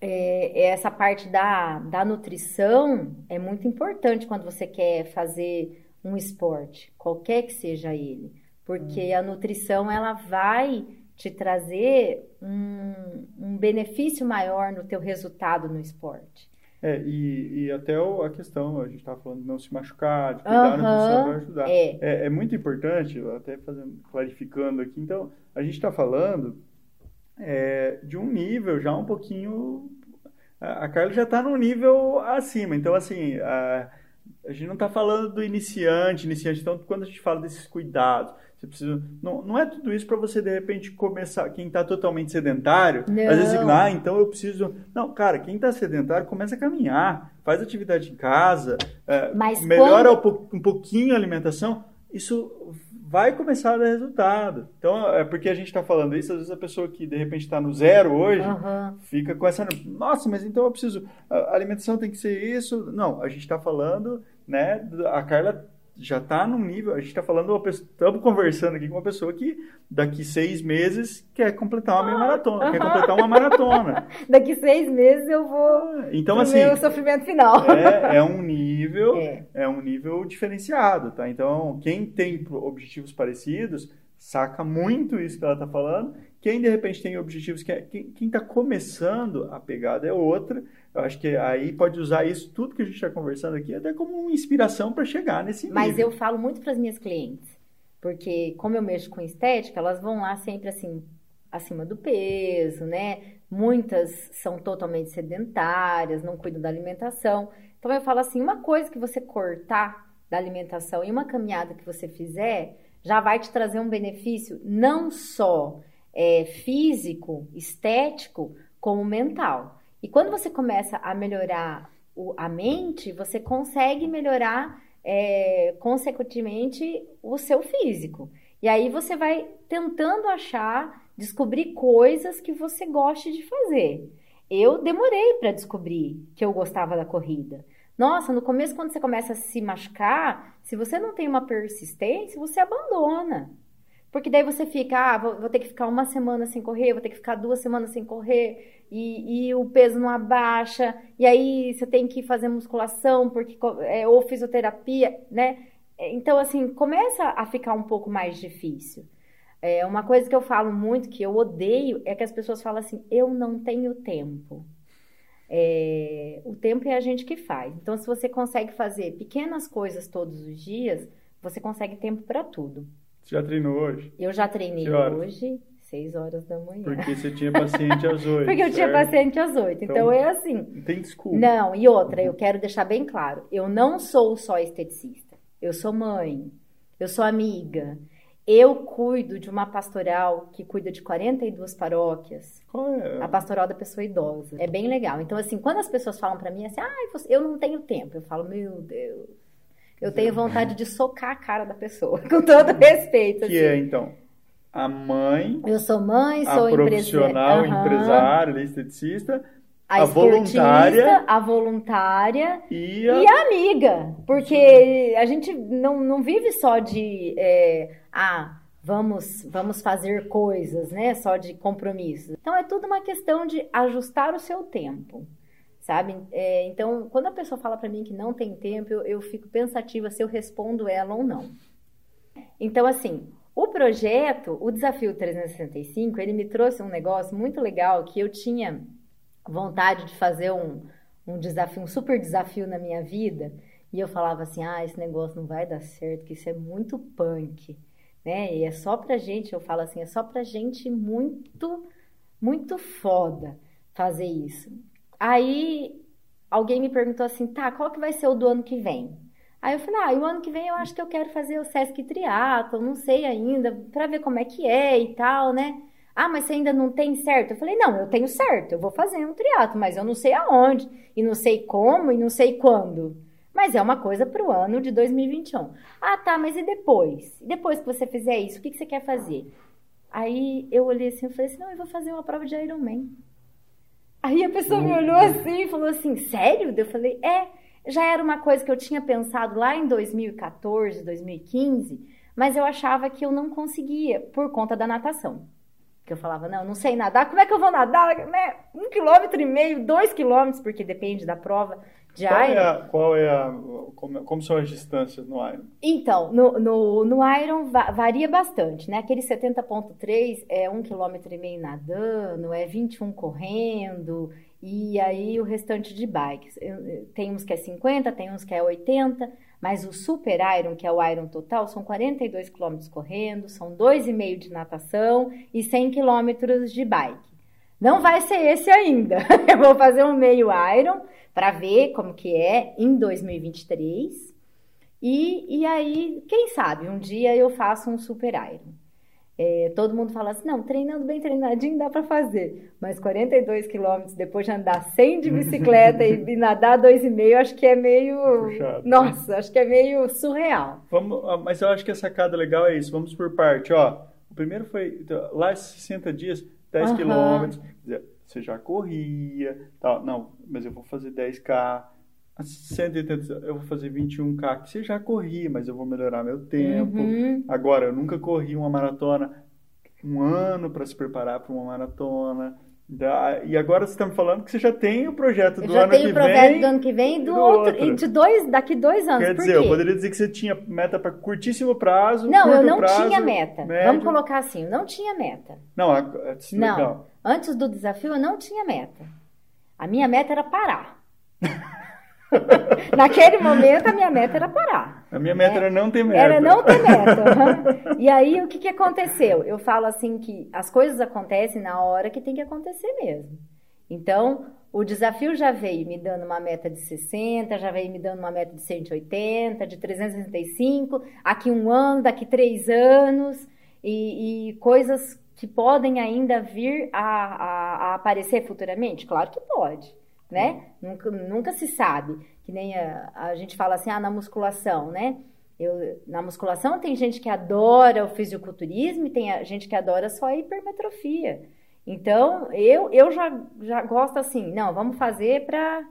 é, essa parte da, da nutrição é muito importante quando você quer fazer um esporte, qualquer que seja ele, porque a nutrição ela vai te trazer um, um benefício maior no teu resultado no esporte. É, e, e até a questão, a gente estava falando de não se machucar, de cuidar da nutrição vai ajudar. é. É, é muito importante, até fazendo, clarificando aqui, então, a gente está falando é, de um nível já um pouquinho. A a Carla já está num nível acima, então, assim, a, a gente não está falando do iniciante, iniciante, então, quando a gente fala desses cuidados. Você precisa, não, não é tudo isso para você de repente começar. Quem está totalmente sedentário, Não. às vezes, ah, então eu preciso. Não, cara, quem está sedentário começa a caminhar, faz atividade em casa, é, melhora quando- um pouquinho a alimentação. Isso vai começar a dar resultado. Então, é porque a gente está falando isso, às vezes a pessoa que de repente está no zero hoje Aham. fica com essa. Nossa, mas então eu preciso. A alimentação tem que ser isso. Não, a gente está falando, né? A Carla já está num nível. A gente está falando, estamos conversando aqui com uma pessoa que daqui seis meses quer completar uma meia maratona, quer completar uma maratona. Daqui seis meses eu vou Então, pro assim, meu sofrimento final. é, é um nível, É. é. um nível diferenciado, tá? Então, quem tem objetivos parecidos saca muito isso que ela tá falando. Quem de repente tem objetivos que é, quem, quem tá começando a pegada é outra. Eu acho que aí pode usar isso tudo que a gente está conversando aqui até como inspiração para chegar nesse Mas eu falo muito para as minhas clientes, porque como eu mexo com estética, elas vão lá sempre assim acima do peso, né? Muitas são totalmente sedentárias, não cuidam da alimentação. Então eu falo assim, uma coisa que você cortar da alimentação e uma caminhada que você fizer já vai te trazer um benefício não só é, físico, estético, como mental. E quando você começa a melhorar o- a mente, você consegue melhorar é, consecutivamente o seu físico. E aí você vai tentando achar, descobrir coisas que você goste de fazer. Eu demorei para descobrir que eu gostava da corrida. Nossa, no começo, quando você começa a se machucar, se você não tem uma persistência, você abandona. Porque daí você fica, ah, vou, vou ter que ficar uma semana sem correr, vou ter que ficar duas semanas sem correr, e, e o peso não abaixa, e aí você tem que fazer musculação, porque, é, ou fisioterapia, né? Então, assim, começa a ficar um pouco mais difícil. É, uma coisa que eu falo muito, que eu odeio, é que as pessoas falam assim, eu não tenho tempo. É, o tempo é a gente que faz. Então, se você consegue fazer pequenas coisas todos os dias, você consegue tempo para tudo. Você já treinou hoje? Eu já treinei hoje, 6 horas da manhã. Porque você tinha paciente às oito. Porque eu tinha certo? paciente às 8. Então, Então, é assim. Não tem desculpa. Não, e outra, eu quero deixar bem claro: eu não sou só esteticista. Eu sou mãe, eu sou amiga. Eu cuido de uma pastoral que cuida de 42 paróquias. Qual é? A pastoral da pessoa idosa. É bem legal. Então, assim, quando as pessoas falam para mim assim, ah, eu não tenho tempo, eu falo, meu Deus, eu tenho vontade de socar a cara da pessoa, com todo respeito. Que assim. é, então, a mãe. Eu sou mãe, a sou profissional, empresária. empresária, esteticista, a, a voluntária a voluntária e a... e a amiga. Porque a gente não, não vive só de é, ah, vamos, vamos fazer coisas, né? Só de compromisso. Então é tudo uma questão de ajustar o seu tempo. Sabe? É, então, quando a pessoa fala para mim que não tem tempo, eu, eu fico pensativa se eu respondo ela ou não. Então, assim, o projeto, o Desafio 365, ele me trouxe um negócio muito legal que eu tinha vontade de fazer um, um desafio, um super desafio na minha vida. E eu falava assim, ah, esse negócio não vai dar certo, que isso é muito punk, né? E é só pra gente, eu falo assim, é só pra gente muito, muito foda fazer isso. Aí alguém me perguntou assim, tá, qual que vai ser o do ano que vem? Aí eu falei, ah, o ano que vem eu acho que eu quero fazer o Sesc Triathlon, não sei ainda, para ver como é que é e tal, né? Ah, mas você ainda não tem certo? Eu falei, não, eu tenho certo, eu vou fazer um triatlo, mas eu não sei aonde, e não sei como, e não sei quando. Mas é uma coisa para o ano de 2021. Ah, tá, mas e depois? E depois que você fizer isso, o que, que você quer fazer? Aí eu olhei assim e falei assim, não, eu vou fazer uma prova de Ironman. Aí a pessoa me olhou assim e falou assim, sério? Eu falei, é, já era uma coisa que eu tinha pensado lá em 2014, 2015, mas eu achava que eu não conseguia por conta da natação. Que eu falava, não, não sei nadar, como é que eu vou nadar? Né? Um quilômetro e meio, dois quilômetros, porque depende da prova de qual Iron. É a, qual é a. Como, como, são as distâncias no Iron? Então, no, no, no Iron va varia bastante, né? Aquele 70,3 é um quilômetro e meio nadando, é 21 correndo, e aí o restante de bikes. Tem uns que é 50, tem uns que é 80, mas o Super Iron, que é o Iron total, são 42 quilômetros correndo, são 2,5 de natação e 100 quilômetros de bike. Não vai ser esse ainda. Eu vou fazer um meio Iron para ver como que é em 2023. E, e aí, quem sabe, um dia eu faço um Super Iron. É, todo mundo fala assim, não, treinando bem treinadinho dá para fazer, mas 42 quilômetros depois de andar 100 de bicicleta e, e nadar 2,5, acho que é meio... Puxado, né? Nossa, acho que é meio surreal. Vamos, mas eu acho que a sacada legal é isso, vamos por parte, ó. O primeiro foi, lá 60 dias, 10 uhum. quilômetros, você já corria, tal, não, mas eu vou fazer 10K, 180, eu vou fazer 21K, que você já corria, mas eu vou melhorar meu tempo. Uhum. Agora, eu nunca corri uma maratona, um ano para se preparar para uma maratona. E agora você está me falando que você já tem o projeto do ano que vem. Já tem o projeto do ano que vem e do, do outro, outro, E de dois, daqui dois anos. Quer dizer, eu poderia dizer que você tinha meta para curtíssimo prazo. Não, eu não prazo, tinha meta. Médio. Vamos colocar assim, eu não tinha meta. Não, é, não. Legal. Antes do desafio eu não tinha meta. A minha meta era parar. Naquele momento, a minha meta era parar. A minha meta né? era não ter meta. Era não ter meta. Uhum. E aí, o que, que aconteceu? Eu falo assim que as coisas acontecem na hora que tem que acontecer mesmo. Então, o desafio já veio me dando uma meta de 60, já veio me dando uma meta de 180, de 365, aqui um ano, daqui três anos, e, e coisas que podem ainda vir a, a, a aparecer futuramente? Claro que pode né? Nunca, nunca se sabe. Que nem a, a gente fala assim, ah, na musculação, né? Eu, na musculação tem gente que adora o fisiculturismo e tem gente que adora só a hipermetrofia. Então, eu, eu já, já gosto assim, não, vamos fazer para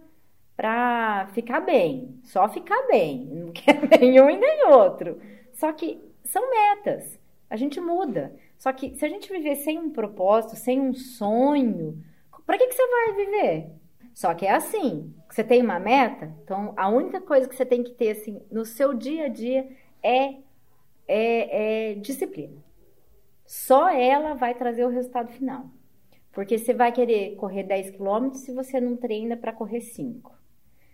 para ficar bem, só ficar bem, não quer nenhum e nem outro. Só que são metas, a gente muda. Só que se a gente viver sem um propósito, sem um sonho, para que, que você vai viver? Só que é assim, você tem uma meta, então a única coisa que você tem que ter assim no seu dia a dia é, é, é disciplina. Só ela vai trazer o resultado final. Porque você vai querer correr 10 quilômetros se você não treina para correr 5.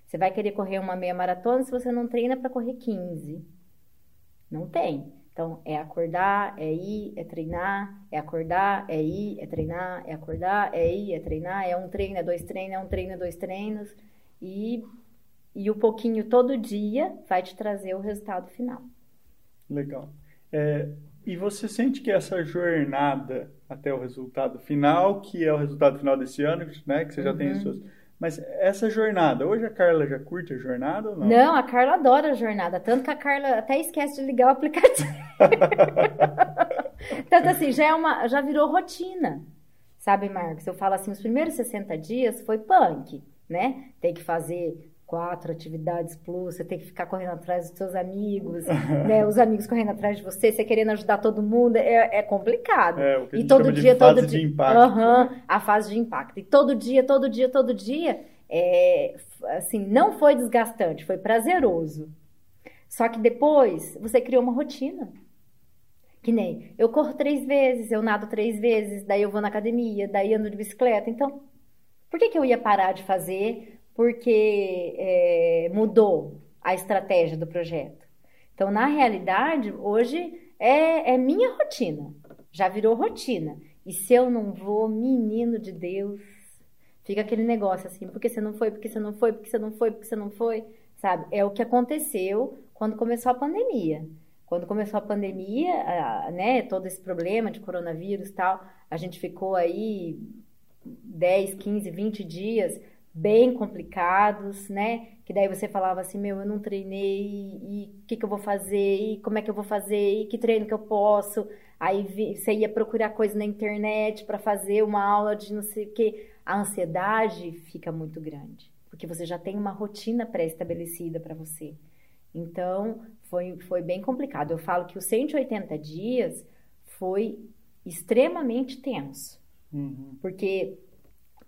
Você vai querer correr uma meia maratona se você não treina para correr 15. Não tem. Então, é acordar, é ir, é treinar, é acordar, é ir, é treinar, é acordar, é ir, é treinar, é um treino, é dois treinos, é um treino, é dois treinos. E, e o pouquinho todo dia vai te trazer o resultado final. Legal. É, E você sente que essa jornada até o resultado final, que é o resultado final desse ano, né, que você já uhum. tem as suas mas essa jornada, hoje a Carla já curte a jornada ou não? Não, a Carla adora a jornada, tanto que a Carla até esquece de ligar o aplicativo. tanto assim, já é uma, já virou rotina. Sabe, Marcos? Eu falo assim, os primeiros 60 dias foi punk, né? Tem que fazer quatro atividades plus, você tem que ficar correndo atrás dos seus amigos, né? Os amigos correndo atrás de você, você querendo ajudar todo mundo, é, é complicado. É, o que a gente e todo dia, todo dia, impacto, uhum, né? a fase de impacto. E todo dia, todo dia, todo dia, é, assim, não foi desgastante, foi prazeroso. Só que depois você criou uma rotina. Que nem eu corro três vezes, eu nado três vezes, daí eu vou na academia, daí ando de bicicleta. Então, por que, que eu ia parar de fazer porque é, mudou a estratégia do projeto. Então, na realidade, hoje é, é minha rotina, já virou rotina. E se eu não vou, menino de Deus, fica aquele negócio assim, porque você não foi, porque você não foi, porque você não foi, porque você não foi, sabe? É o que aconteceu quando começou a pandemia. Quando começou a pandemia, né, todo esse problema de coronavírus e tal, a gente ficou aí 10, 15, 20 dias bem complicados, né? Que daí você falava assim, meu, eu não treinei, e o que, que eu vou fazer, e como é que eu vou fazer, e que treino que eu posso. Aí você ia procurar coisa na internet para fazer uma aula de não sei o que. A ansiedade fica muito grande, porque você já tem uma rotina pré-estabelecida para você. Então, foi, foi bem complicado. Eu falo que os 180 dias foi extremamente tenso. Uhum. Porque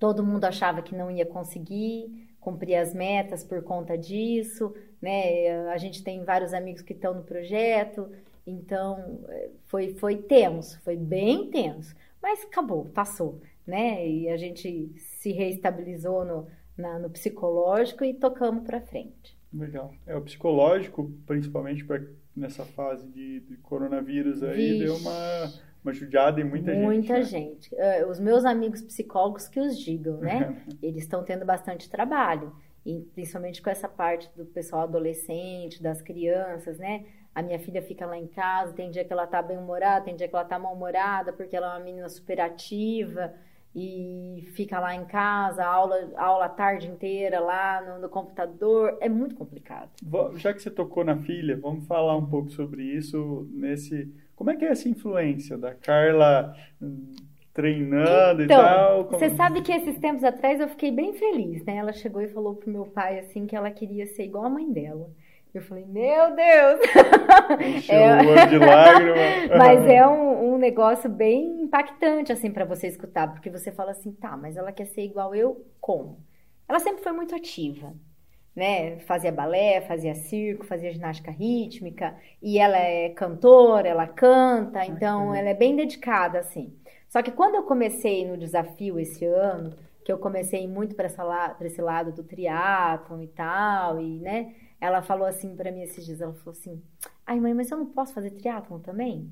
todo mundo achava que não ia conseguir cumprir as metas por conta disso, né? A gente tem vários amigos que estão no projeto, então foi foi tenso, foi bem tenso, mas acabou, passou, né? E a gente se reestabilizou no, na, no psicológico e tocamos para frente. Legal. É o psicológico, principalmente pra, nessa fase de, de coronavírus aí, Vixe. deu uma uma judiada em muita, muita gente. Muita gente. Né? Os meus amigos psicólogos que os digam, né? Eles estão tendo bastante trabalho. E principalmente com essa parte do pessoal adolescente, das crianças, né? A minha filha fica lá em casa, tem dia que ela tá bem-humorada, tem dia que ela tá mal-humorada, porque ela é uma menina superativa e fica lá em casa, aula, aula a tarde inteira lá no, no, computador. É muito complicado. Já que você tocou na filha, vamos falar um pouco sobre isso nesse como é que é essa influência da Carla hum, treinando então, e tal? Como... Você sabe que esses tempos atrás eu fiquei bem feliz, né? Ela chegou e falou pro meu pai assim que ela queria ser igual a mãe dela. Eu falei, meu Deus! É... de lágrima. mas é um, um, negócio bem impactante, assim, para você escutar, porque você fala assim, tá, mas ela quer ser igual eu, como? Ela sempre foi muito ativa né? Fazia balé, fazia circo, fazia ginástica rítmica, e ela é cantora, ela canta, então ela é bem dedicada, assim. Só que quando eu comecei no desafio esse ano, que eu comecei muito para esse lado do triatlon e tal, e, né? Ela falou assim para mim esses dias, ela falou assim, ai mãe, mas eu não posso fazer triatlon também?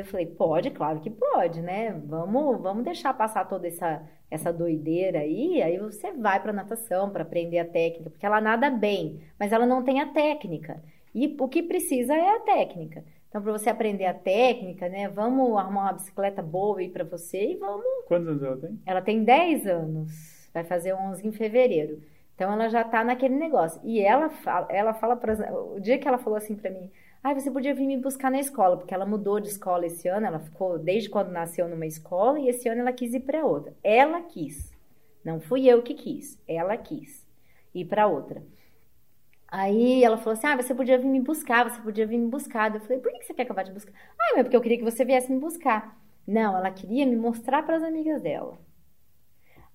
Eu falei, pode, claro que pode, né? Vamos, vamos deixar passar toda essa, essa doideira aí, aí você vai para natação para aprender a técnica, porque ela nada bem, mas ela não tem a técnica. E o que precisa é a técnica. Então, para você aprender a técnica, né? Vamos arrumar uma bicicleta boa aí para você e vamos. Quantos anos ela tem? Ela tem 10 anos. Vai fazer 11 em fevereiro. Então, ela já tá naquele negócio. E ela fala, ela fala para o dia que ela falou assim para mim: ah, você podia vir me buscar na escola, porque ela mudou de escola esse ano, ela ficou desde quando nasceu numa escola e esse ano ela quis ir para outra. Ela quis. Não fui eu que quis, ela quis ir para outra. Aí ela falou assim: Ah, você podia vir me buscar, você podia vir me buscar. Eu falei: Por que você quer que eu vá te buscar? Ah, mas porque eu queria que você viesse me buscar. Não, ela queria me mostrar para as amigas dela.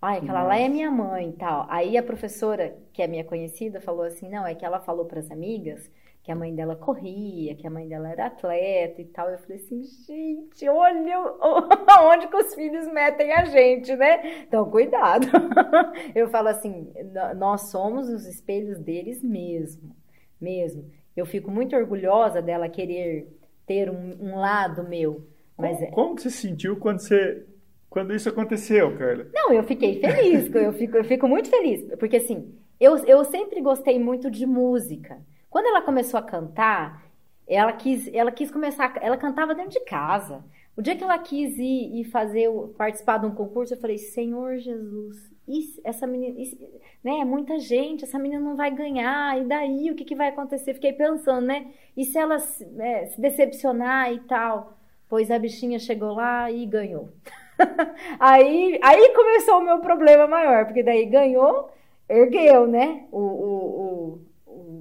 Ah, aquela Nossa. lá é minha mãe e tal. Aí a professora, que é minha conhecida, falou assim: Não, é que ela falou para as amigas que a mãe dela corria, que a mãe dela era atleta e tal. Eu falei assim, gente, olha onde que os filhos metem a gente, né? Então, cuidado. Eu falo assim, nós somos os espelhos deles mesmo, mesmo. Eu fico muito orgulhosa dela querer ter um, um lado meu. Mas como, é... como que você sentiu quando você quando isso aconteceu, Carla? Não, eu fiquei feliz, eu fico, eu fico muito feliz, porque assim, eu, eu sempre gostei muito de música. Quando ela começou a cantar, ela quis, ela quis começar, ela cantava dentro de casa. O dia que ela quis ir e fazer, participar de um concurso, eu falei, Senhor Jesus, isso, essa menina, isso, né, muita gente, essa menina não vai ganhar, e daí o que, que vai acontecer? Fiquei pensando, né, e se ela é, se decepcionar e tal? Pois a bichinha chegou lá e ganhou. aí, aí começou o meu problema maior, porque daí ganhou, ergueu, né? O, o, o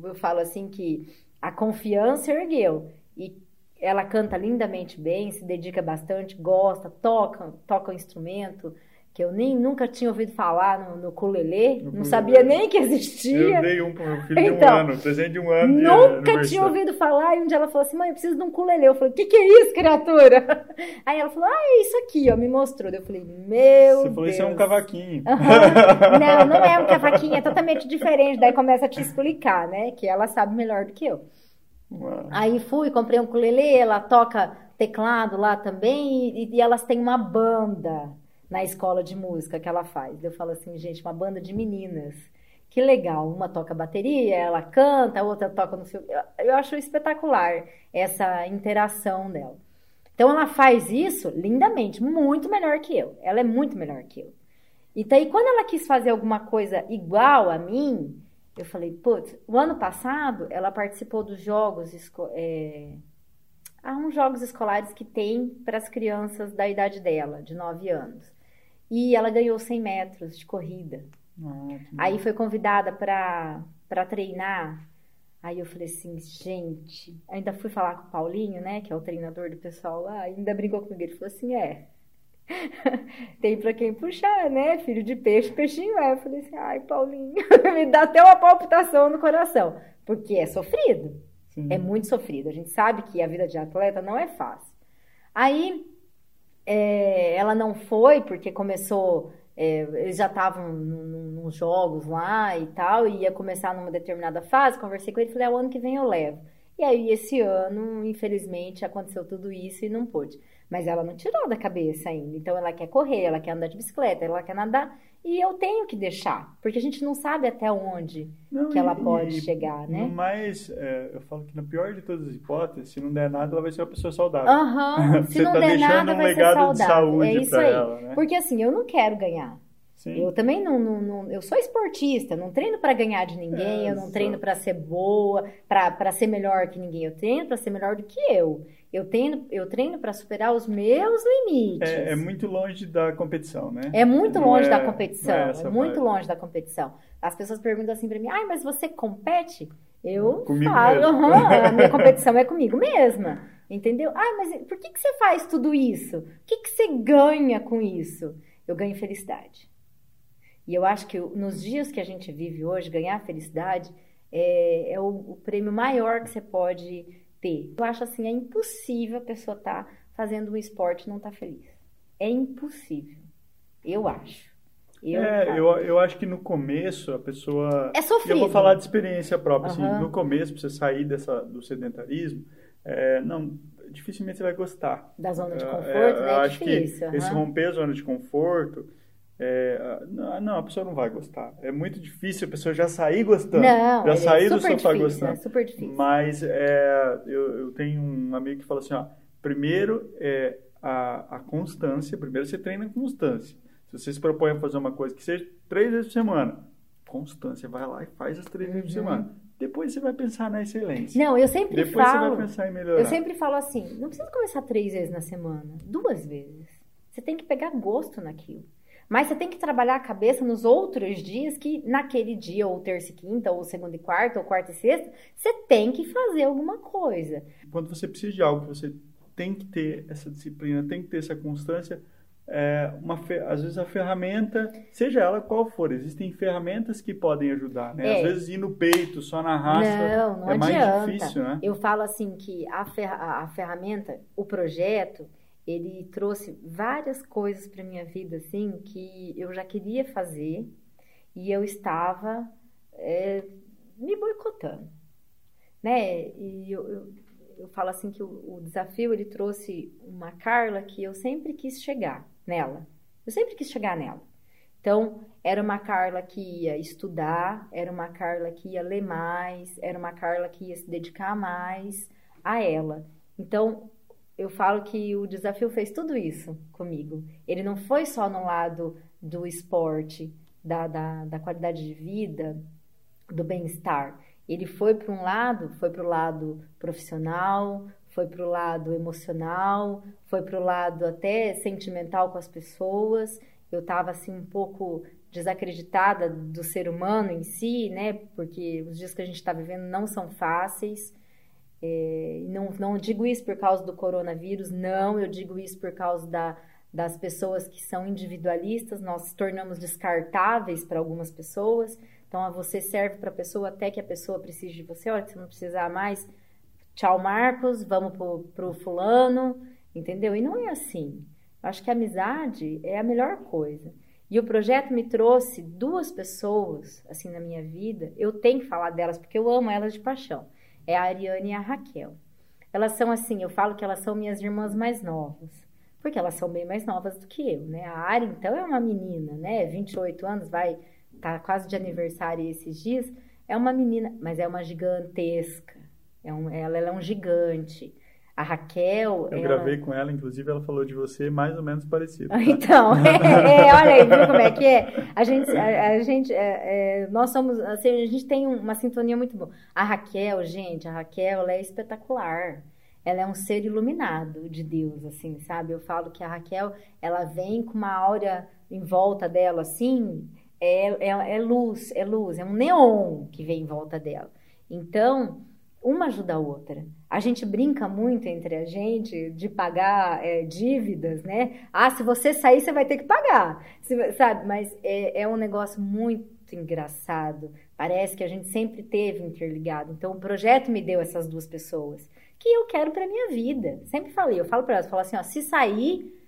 eu falo assim que a confiança ergueu. E ela canta lindamente bem, se dedica bastante, gosta, toca, toca o instrumento, que eu nem nunca tinha ouvido falar no, no ukulele, não sabia nem que existia. Eu dei um pro meu filho então, de um ano, presente de um ano. Nunca tinha ouvido falar, e um dia ela falou assim, mãe, eu preciso de um ukulele. Eu falei, o que, que é isso, criatura? Aí ela falou, ah, é isso aqui, ó, me mostrou. Eu falei, meu Você Deus. falou, isso é um cavaquinho. Uhum. Não, não é um cavaquinho, é totalmente diferente. Daí começa a te explicar, né, que ela sabe melhor do que eu. Uau. Aí fui, comprei um ukulele, ela toca teclado lá também e, e, elas têm uma banda na escola de música que ela faz. Eu falo assim, gente, uma banda de meninas. Que legal, uma toca bateria, ela canta, a outra toca no seu. Eu, eu acho espetacular essa interação dela. Então ela faz isso lindamente, muito melhor que eu. Ela é muito melhor que eu. Então, e quando ela quis fazer alguma coisa igual a mim, eu falei, putz, o ano passado ela participou dos jogos, é, há uns jogos escolares que tem para as crianças da idade dela, de 9 anos. E ela ganhou 100 metros de corrida. Ah, Aí foi convidada para treinar. Aí eu falei assim, gente, ainda fui falar com o Paulinho, né, que é o treinador do pessoal lá, ainda brincou comigo. Ele falou assim: é, Tem para quem puxar, né? Filho de peixe, peixinho é. Eu falei assim, ai, Paulinho, me dá até uma palpitação no coração. Porque é sofrido. Sim. É muito sofrido. A gente sabe que a vida de atleta não é fácil. Aí, é, ela não foi porque começou... É, eles já estavam nos jogos lá e tal, e ia começar numa determinada fase. Conversei com ele e falei: ah, o ano que vem eu levo. E aí, esse ano, infelizmente, aconteceu tudo isso e não pôde. Mas ela não tirou da cabeça ainda. Então ela quer correr, ela quer andar de bicicleta, ela quer nadar. E eu tenho que deixar, porque a gente não sabe até onde não, que ela e, pode e, chegar, né? Mas é, eu falo que na pior de todas as hipóteses, se não der nada, ela vai ser uma pessoa saudável. Uhum. Se não tá der nada, um vai ser saudável. De saúde é isso aí. Ela, né? Porque assim, eu não quero ganhar. Sim. Eu também não, não, não, eu sou esportista, não treino para ganhar de ninguém, é, eu não treino para ser boa, para ser melhor que ninguém, eu treino para ser melhor do que eu. Eu treino, eu treino para superar os meus limites. É, é, muito longe da competição, né? É muito não longe é, da competição, é, é muito longe da competição. As pessoas perguntam assim para mim: "Ai, mas você compete?" Eu comigo falo, a minha competição é comigo mesma. Entendeu? Ah, mas por que, que você faz tudo isso? O que, que você ganha com isso? Eu ganho felicidade. E eu acho que nos dias que a gente vive hoje, ganhar felicidade é, é o, o, prêmio maior que você pode ter. Eu acho assim, é impossível a pessoa estar tá fazendo um esporte e não estar tá feliz. É impossível. Eu acho. Eu, é, eu, eu acho que no começo a pessoa. É sofrido. Eu vou falar de experiência própria. Uhum. Assim, no começo, para você sair dessa, do sedentarismo, é, não, dificilmente você vai gostar. Da zona de é, conforto, é, né? Eu é acho difícil, que uhum. esse romper a zona de conforto é, não, a pessoa não vai gostar. É muito difícil a pessoa já sair gostando. Não, já é sair do sofá difícil, gostando. É super difícil. Mas é, eu, eu tenho um amigo que fala assim, ó, primeiro é a, a constância, primeiro você treina constância. Se você se propõe a fazer uma coisa que seja três vezes por semana, constância, vai lá e faz as três uhum. vezes por uhum. semana. Depois você vai pensar na excelência. Não, eu sempre Depois falo. Depois você vai pensar em melhorar. Eu sempre falo assim: não precisa começar três vezes na semana, duas vezes. Você tem que pegar gosto naquilo. Mas você tem que trabalhar a cabeça nos outros dias que naquele dia, ou terça e quinta, ou segunda e quarta, ou quarta e sexta, você tem que fazer alguma coisa. Quando você precisa de algo, você tem que ter essa disciplina, tem que ter essa constância. É uma, às vezes a ferramenta, seja ela qual for, existem ferramentas que podem ajudar, né? É. Às vezes ir no peito, só na raça, não, não é adianta. mais difícil, né? Eu falo assim que a, fer a ferramenta, o projeto, ele trouxe várias coisas para minha vida assim que eu já queria fazer e eu estava é, me boicotando, né? E eu, eu, eu falo assim que o, o, desafio ele trouxe uma Carla que eu sempre quis chegar nela, eu sempre quis chegar nela. Então era uma Carla que ia estudar, era uma Carla que ia ler mais, era uma Carla que ia se dedicar mais a ela. Então, eu falo que o desafio fez tudo isso comigo. Ele não foi só no lado do esporte, da, da, da qualidade de vida, do bem-estar. Ele foi para um lado, foi para o lado profissional, foi para o lado emocional, foi para o lado até sentimental com as pessoas. Eu estava assim um pouco desacreditada do ser humano em si, né? Porque os dias que a gente está vivendo não são fáceis. É, não, não digo isso por causa do coronavírus, não, eu digo isso por causa da, das pessoas que são individualistas, nós tornamos descartáveis para algumas pessoas. Então, você serve para a pessoa até que a pessoa precise de você. Olha, se não precisar mais, tchau, Marcos, vamos para o fulano, entendeu? E não é assim. Eu acho que a amizade é a melhor coisa. E o projeto me trouxe duas pessoas, assim, na minha vida. Eu tenho que falar delas, porque eu amo elas de paixão é a Ariane e a Raquel. Elas são assim, eu falo que elas são minhas irmãs mais novas, porque elas são bem mais novas do que eu, né? A Ari, então, é uma menina, né? 28 anos, vai tá quase de aniversário esses dias. É uma menina, mas é uma gigantesca. É um, ela, ela é um gigante. A Raquel. Eu ela... gravei com ela, inclusive, ela falou de você mais ou menos parecido. Tá? Então, é, é, olha aí, viu como é que é? A gente, a, a gente é, é, nós somos, assim, a gente tem uma sintonia muito boa. A Raquel, gente, a Raquel, ela é espetacular. Ela é um ser iluminado de Deus, assim, sabe? Eu falo que a Raquel, ela vem com uma aura em volta dela, assim, é, é, é luz, é luz, é um neon que vem em volta dela. Então, uma ajuda a outra. A gente brinca muito entre a gente de pagar é, dívidas, né? Ah, se você sair, você vai ter que pagar, se, sabe? Mas é, é, um negócio muito engraçado. Parece que a gente sempre teve interligado. Então, o projeto me deu essas duas pessoas que eu quero para minha vida. Sempre falei, eu falo para elas, falo assim, ó, se sair,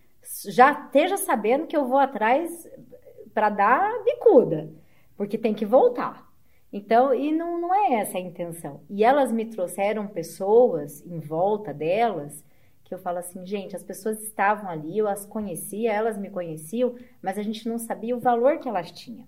já esteja sabendo que eu vou atrás para dar bicuda, porque tem que voltar. Então, e não, não é essa a intenção. E elas me trouxeram pessoas em volta delas que eu falo assim, gente, as pessoas estavam ali, eu as conhecia, elas me conheciam, mas a gente não sabia o valor que elas tinham.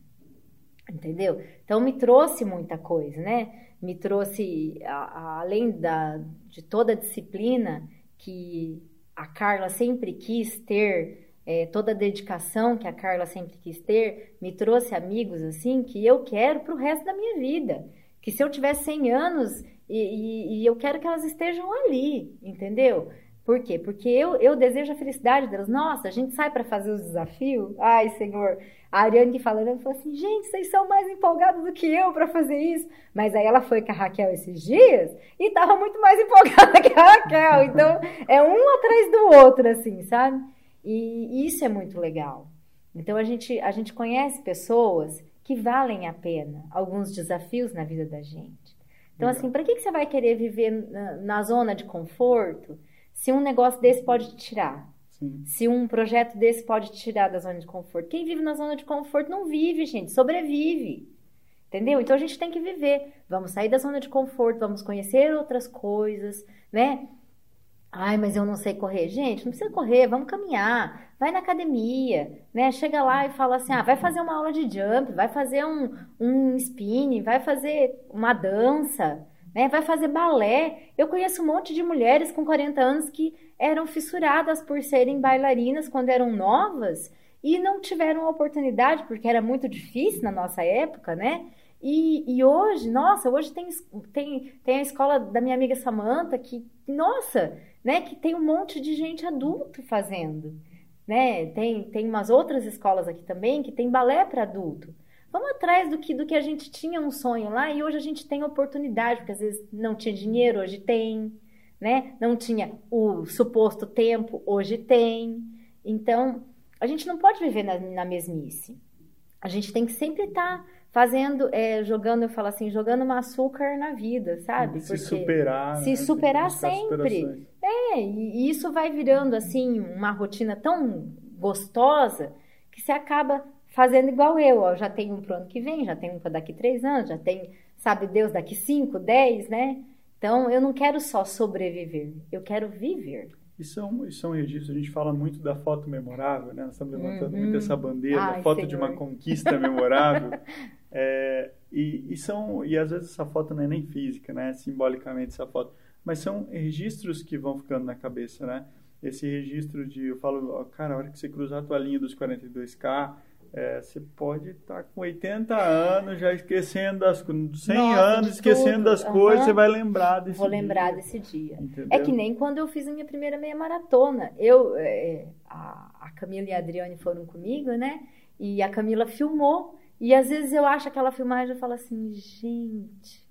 Entendeu? Então me trouxe muita coisa, né? Me trouxe, a, a, além da, de toda a disciplina que a Carla sempre quis ter é, toda a dedicação que a Carla sempre quis ter, me trouxe amigos assim que eu quero para o resto da minha vida. Que se eu tiver 100 anos e, e, e eu quero que elas estejam ali, entendeu? Por quê? Porque eu, eu desejo a felicidade delas. Nossa, a gente sai para fazer os desafios. Ai, Senhor. A Ariane que falando, ela falou assim: gente, vocês são mais empolgados do que eu para fazer isso. Mas aí ela foi com a Raquel esses dias e estava muito mais empolgada que a Raquel. Então, é um atrás do outro, assim, sabe? E isso é muito legal. Então a gente, a gente conhece pessoas que valem a pena alguns desafios na vida da gente. Então, assim, para que, que você vai querer viver na, na, zona de conforto se um negócio desse pode te tirar? Sim. Se um projeto desse pode te tirar da zona de conforto? Quem vive na zona de conforto não vive, gente, sobrevive. Entendeu? Então a gente tem que viver. Vamos sair da zona de conforto, vamos conhecer outras coisas, né? Ai, mas eu não sei correr. Gente, não precisa correr, vamos caminhar. Vai na academia, né? Chega lá e fala assim: ah, vai fazer uma aula de jump, vai fazer um, um spinning, vai fazer uma dança, né? Vai fazer balé. Eu conheço um monte de mulheres com 40 anos que eram fissuradas por serem bailarinas quando eram novas e não tiveram oportunidade, porque era muito difícil na nossa época, né? E, e, hoje, nossa, hoje tem, tem, tem a escola da minha amiga Samanta que, nossa, né, que tem um monte de gente adulto fazendo, né? Tem, tem umas outras escolas aqui também que tem balé para adulto. Vamos atrás do que, do que a gente tinha um sonho lá e hoje a gente tem oportunidade, porque às vezes não tinha dinheiro, hoje tem, né? Não tinha o suposto tempo, hoje tem. Então, a gente não pode viver na, na mesmice. A gente tem que sempre estar tá fazendo, é, jogando, eu falo assim, jogando um açúcar na vida, sabe? Se Porque superar. Se né? superar sempre. É, e isso vai virando assim uma rotina tão gostosa que você acaba fazendo igual eu. Ó, já tenho um pro ano que vem, já tenho um para daqui três anos, já tem, sabe Deus, daqui cinco, dez, né? Então eu não quero só sobreviver, eu quero viver. Isso é, um, isso é um registro, a gente fala muito da foto memorável, né? Nós estamos levantando uhum. muito essa bandeira, Ai, foto senhor. de uma conquista memorável. É, e, e, são, e às vezes essa foto não é nem física, né? Simbolicamente essa foto. Mas são registros que vão ficando na cabeça, né? Esse registro de, eu falo, cara, a hora que você cruzar a tua linha dos 42K, é, você pode estar tá com 80 anos já esquecendo das 100 Nossa, anos esquecendo das uhum. coisas, você vai lembrar desse Vou dia. lembrar desse dia. Entendeu? É que nem quando eu fiz a minha primeira meia maratona. Eu, é, a, a Camila e a Adriane foram comigo, né? E a Camila filmou. E às vezes eu acho aquela filmagem e falo assim, gente,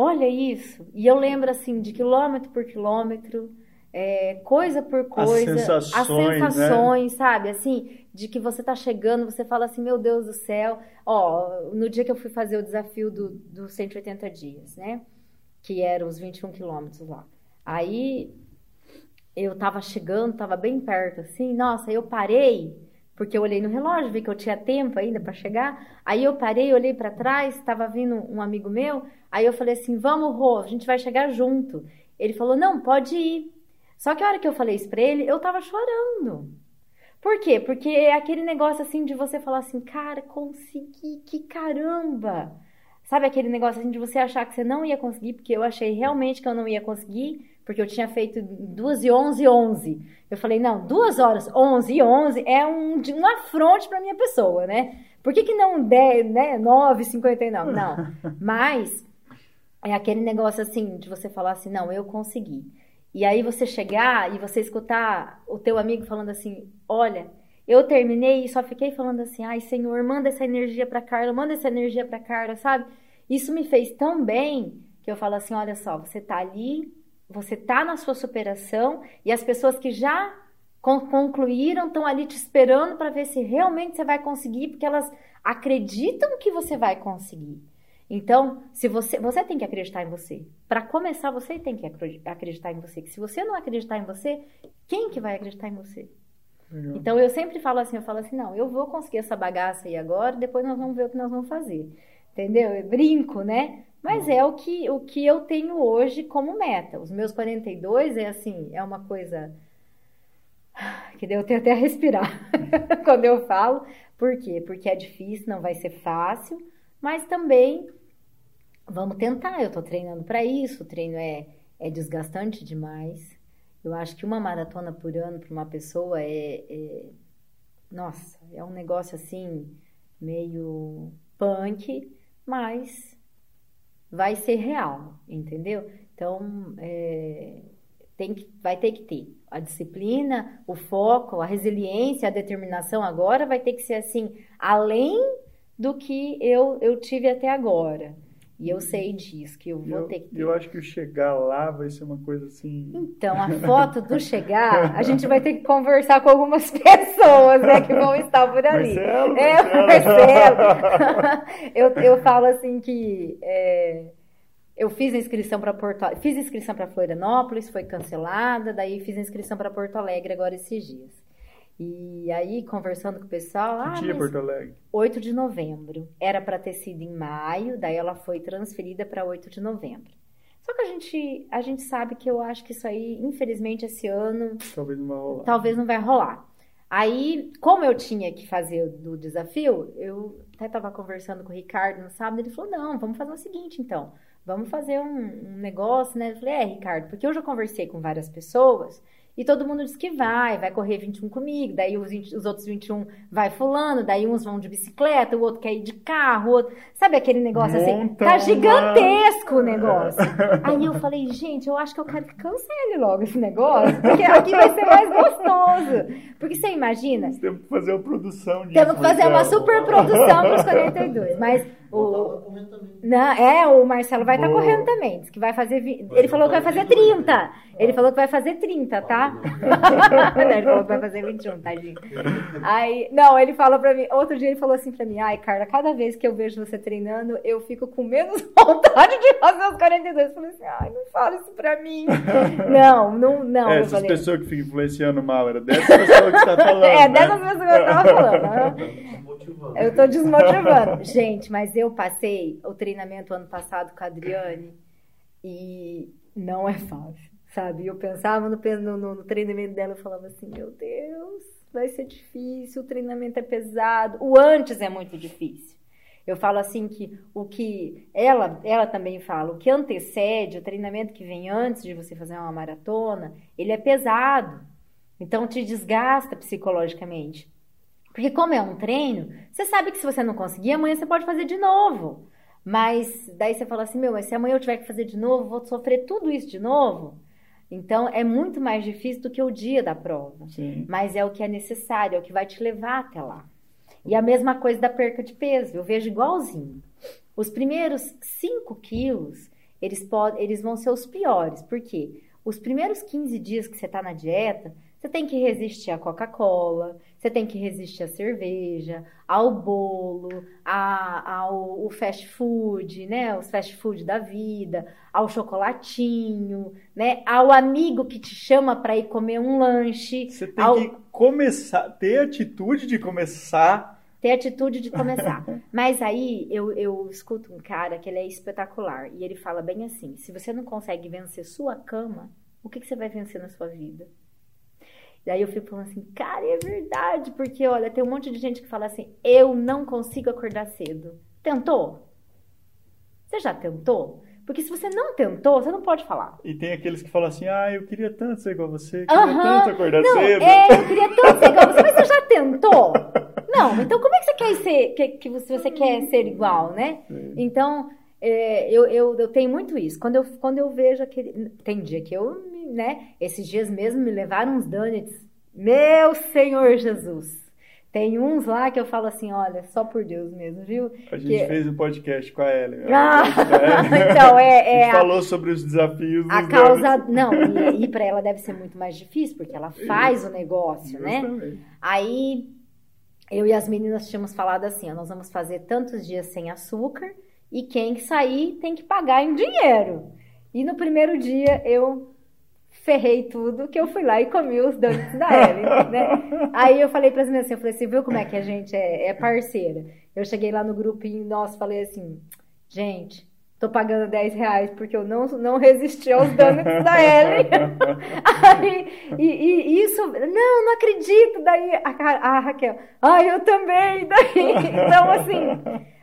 olha isso. E eu lembro assim, de quilômetro por quilômetro, é, coisa por coisa, as sensações, as sensações né? sabe? Assim, de que você tá chegando, você fala assim, meu Deus do céu. Ó, no dia que eu fui fazer o desafio do, do 180 dias, né? Que eram os 21 quilômetros lá. Aí eu tava chegando, tava bem perto, assim, nossa, eu parei porque eu olhei no relógio, vi que eu tinha tempo ainda para chegar. Aí eu parei, olhei para trás, estava vindo um amigo meu. Aí eu falei assim: "Vamos, Rô, a gente vai chegar junto". Ele falou: "Não, pode ir". Só que a hora que eu falei isso para ele, eu tava chorando. Por quê? Porque é aquele negócio assim de você falar assim: "Cara, consegui, que caramba". Sabe aquele negócio assim de você achar que você não ia conseguir, porque eu achei realmente que eu não ia conseguir porque eu tinha feito 2 e 11 11. Eu falei, não, 2 horas 11 e 11 é um, um afronte para minha pessoa, né? Por que, que não 10, né, 9 59? Não, mas é aquele negócio assim, de você falar assim, não, eu consegui. E aí você chegar e você escutar o teu amigo falando assim, olha, eu terminei e só fiquei falando assim, ai Senhor, manda essa energia para Carla, manda essa energia para Carla, sabe? Isso me fez tão bem que eu falo assim, olha só, você tá ali você está na sua superação e as pessoas que já concluíram estão ali te esperando para ver se realmente você vai conseguir, porque elas acreditam que você vai conseguir. Então, se você, você tem que acreditar em você. Para começar, você tem que acreditar em você. Que se você não acreditar em você, quem que vai acreditar em você? Legal. Então, eu sempre falo assim, eu falo assim, não, eu vou conseguir essa bagaça aí agora, depois nós vamos ver o que nós vamos fazer. Entendeu? Eu brinco, né? Mas é o que, o que eu tenho hoje como meta. Os meus 42 é assim, é uma coisa que deu até a respirar quando eu falo. Por quê? Porque é difícil, não vai ser fácil, mas também vamos tentar. Eu estou treinando para isso, o treino é, é desgastante demais. Eu acho que uma maratona por ano para uma pessoa é, é, Nossa, é um negócio assim, meio punk, mas vai ser real, entendeu? Então, é, tem que, vai ter que ter a disciplina, o foco, a resiliência, a determinação agora vai ter que ser assim, além do que eu, eu tive até agora. E eu sei disso, que eu vou eu, ter que. Eu acho que o chegar lá vai ser uma coisa assim. Então, a foto do chegar, a gente vai ter que conversar com algumas pessoas, né, que vão estar por ali. Marcelo, é, Marcelo. eu, eu falo assim que. É, eu fiz a inscrição para Porto fiz inscrição para Florianópolis, foi cancelada, daí fiz a inscrição para Porto Alegre agora esses dias. E aí, conversando com o pessoal. Que ah, dia Porto Alegre? 8 de novembro. Era para ter sido em maio, daí ela foi transferida para 8 de novembro. Só que a gente, a gente sabe que eu acho que isso aí, infelizmente, esse ano. Talvez não vai rolar. Talvez não vai rolar. Aí, como eu tinha que fazer o desafio, eu até estava conversando com o Ricardo no sábado, ele falou: não, vamos fazer o seguinte então vamos fazer um, um, negócio, né? Eu falei, é, Ricardo, porque eu já conversei com várias pessoas e todo mundo diz que vai, vai correr 21 comigo, daí os, 20, os outros 21 vai fulano, daí uns vão de bicicleta, o outro quer ir de carro, outro... sabe aquele negócio assim? Tá gigantesco o negócio. Aí eu falei, gente, eu acho que eu quero que cancele logo esse negócio, porque aqui vai ser mais gostoso. Porque você imagina... Temos que fazer uma produção disso. Temos que fazer uma super produção para os 42, mas o... Não, é, o Marcelo vai estar tá correndo também. Diz que vai fazer. Ele falou que vai fazer 30. Ele falou que vai fazer 30, tá? ele falou que vai fazer 21, tadinho. Aí, não, ele falou pra mim. Outro dia ele falou assim pra mim: Ai, Carla, cada vez que eu vejo você treinando, eu fico com menos vontade de fazer os 42. Eu falei assim: Ai, não fala isso pra mim. não, não, não. É, essas falei, pessoas que ficam influenciando mal, era dessa pessoa que você tá falando. É, né? dessas pessoas que eu tava falando. Eu tô desmotivando. Gente, mas eu passei o treinamento ano passado com a Adriane e não é fácil, sabe? Eu pensava no, no, no treinamento dela, eu falava assim, meu Deus, vai ser difícil, o treinamento é pesado. O antes é muito difícil. Eu falo assim que o que ela, ela também fala, o que antecede, o treinamento que vem antes de você fazer uma maratona, ele é pesado. Então te desgasta psicologicamente. Porque como é um treino, você sabe que se você não conseguir, amanhã você pode fazer de novo. Mas daí você fala assim, meu, mas se amanhã eu tiver que fazer de novo, vou sofrer tudo isso de novo? Então é muito mais difícil do que o dia da prova. Sim. Mas é o que é necessário, é o que vai te levar até lá. E a mesma coisa da perca de peso, eu vejo igualzinho. Os primeiros 5 quilos, eles, podem, eles vão ser os piores. Por quê? Os primeiros 15 dias que você está na dieta, você tem que resistir à Coca-Cola, você tem que resistir à cerveja, ao bolo, a, ao fast food, né? Os fast food da vida, ao chocolatinho, né? Ao amigo que te chama para ir comer um lanche. Você tem ao... que começar, ter atitude de começar. Ter atitude de começar. Mas aí eu, eu escuto um cara que ele é espetacular e ele fala bem assim: se você não consegue vencer sua cama, o que, que você vai vencer na sua vida? E aí eu fico falando assim, cara, é verdade, porque olha, tem um monte de gente que fala assim, eu não consigo acordar cedo. Tentou? Você já tentou? Porque se você não tentou, você não pode falar. E tem aqueles que falam assim, ah, eu queria tanto ser igual você, queria tanto acordar não, cedo. É, eu queria tanto ser igual você, mas você já tentou? Não, então como é que você quer ser, que, que você, você quer ser igual, né? Sim. Então, é, eu, eu, eu tenho muito isso. Quando eu, quando eu vejo aquele. Tem dia que eu, né? Esses dias mesmo me levaram uns donuts. Meu Senhor Jesus! Tem uns lá que eu falo assim: olha, só por Deus mesmo, viu? A gente Que- fez um podcast com a Ellen. Ah, É. então, é, a é gente a, falou sobre os desafios a causa. Não, e, e para ela deve ser muito mais difícil, porque ela faz o negócio, né? Justamente. Aí eu e as meninas tínhamos falado assim: ó, nós vamos fazer tantos dias sem açúcar e quem sair tem que pagar em dinheiro. E no primeiro dia eu ferrei tudo, que eu fui lá e comi os donuts da Ellen, né? Aí eu falei para as meninas assim, eu falei assim, viu como é que a gente é, é parceira? Eu cheguei lá no grupinho nosso, falei assim, gente, tô pagando 10 reais porque eu não, não resisti aos donuts da Ellen. Aí, e, e isso, não, não acredito. Daí a, a Raquel, ai, eu também. Daí, então, assim,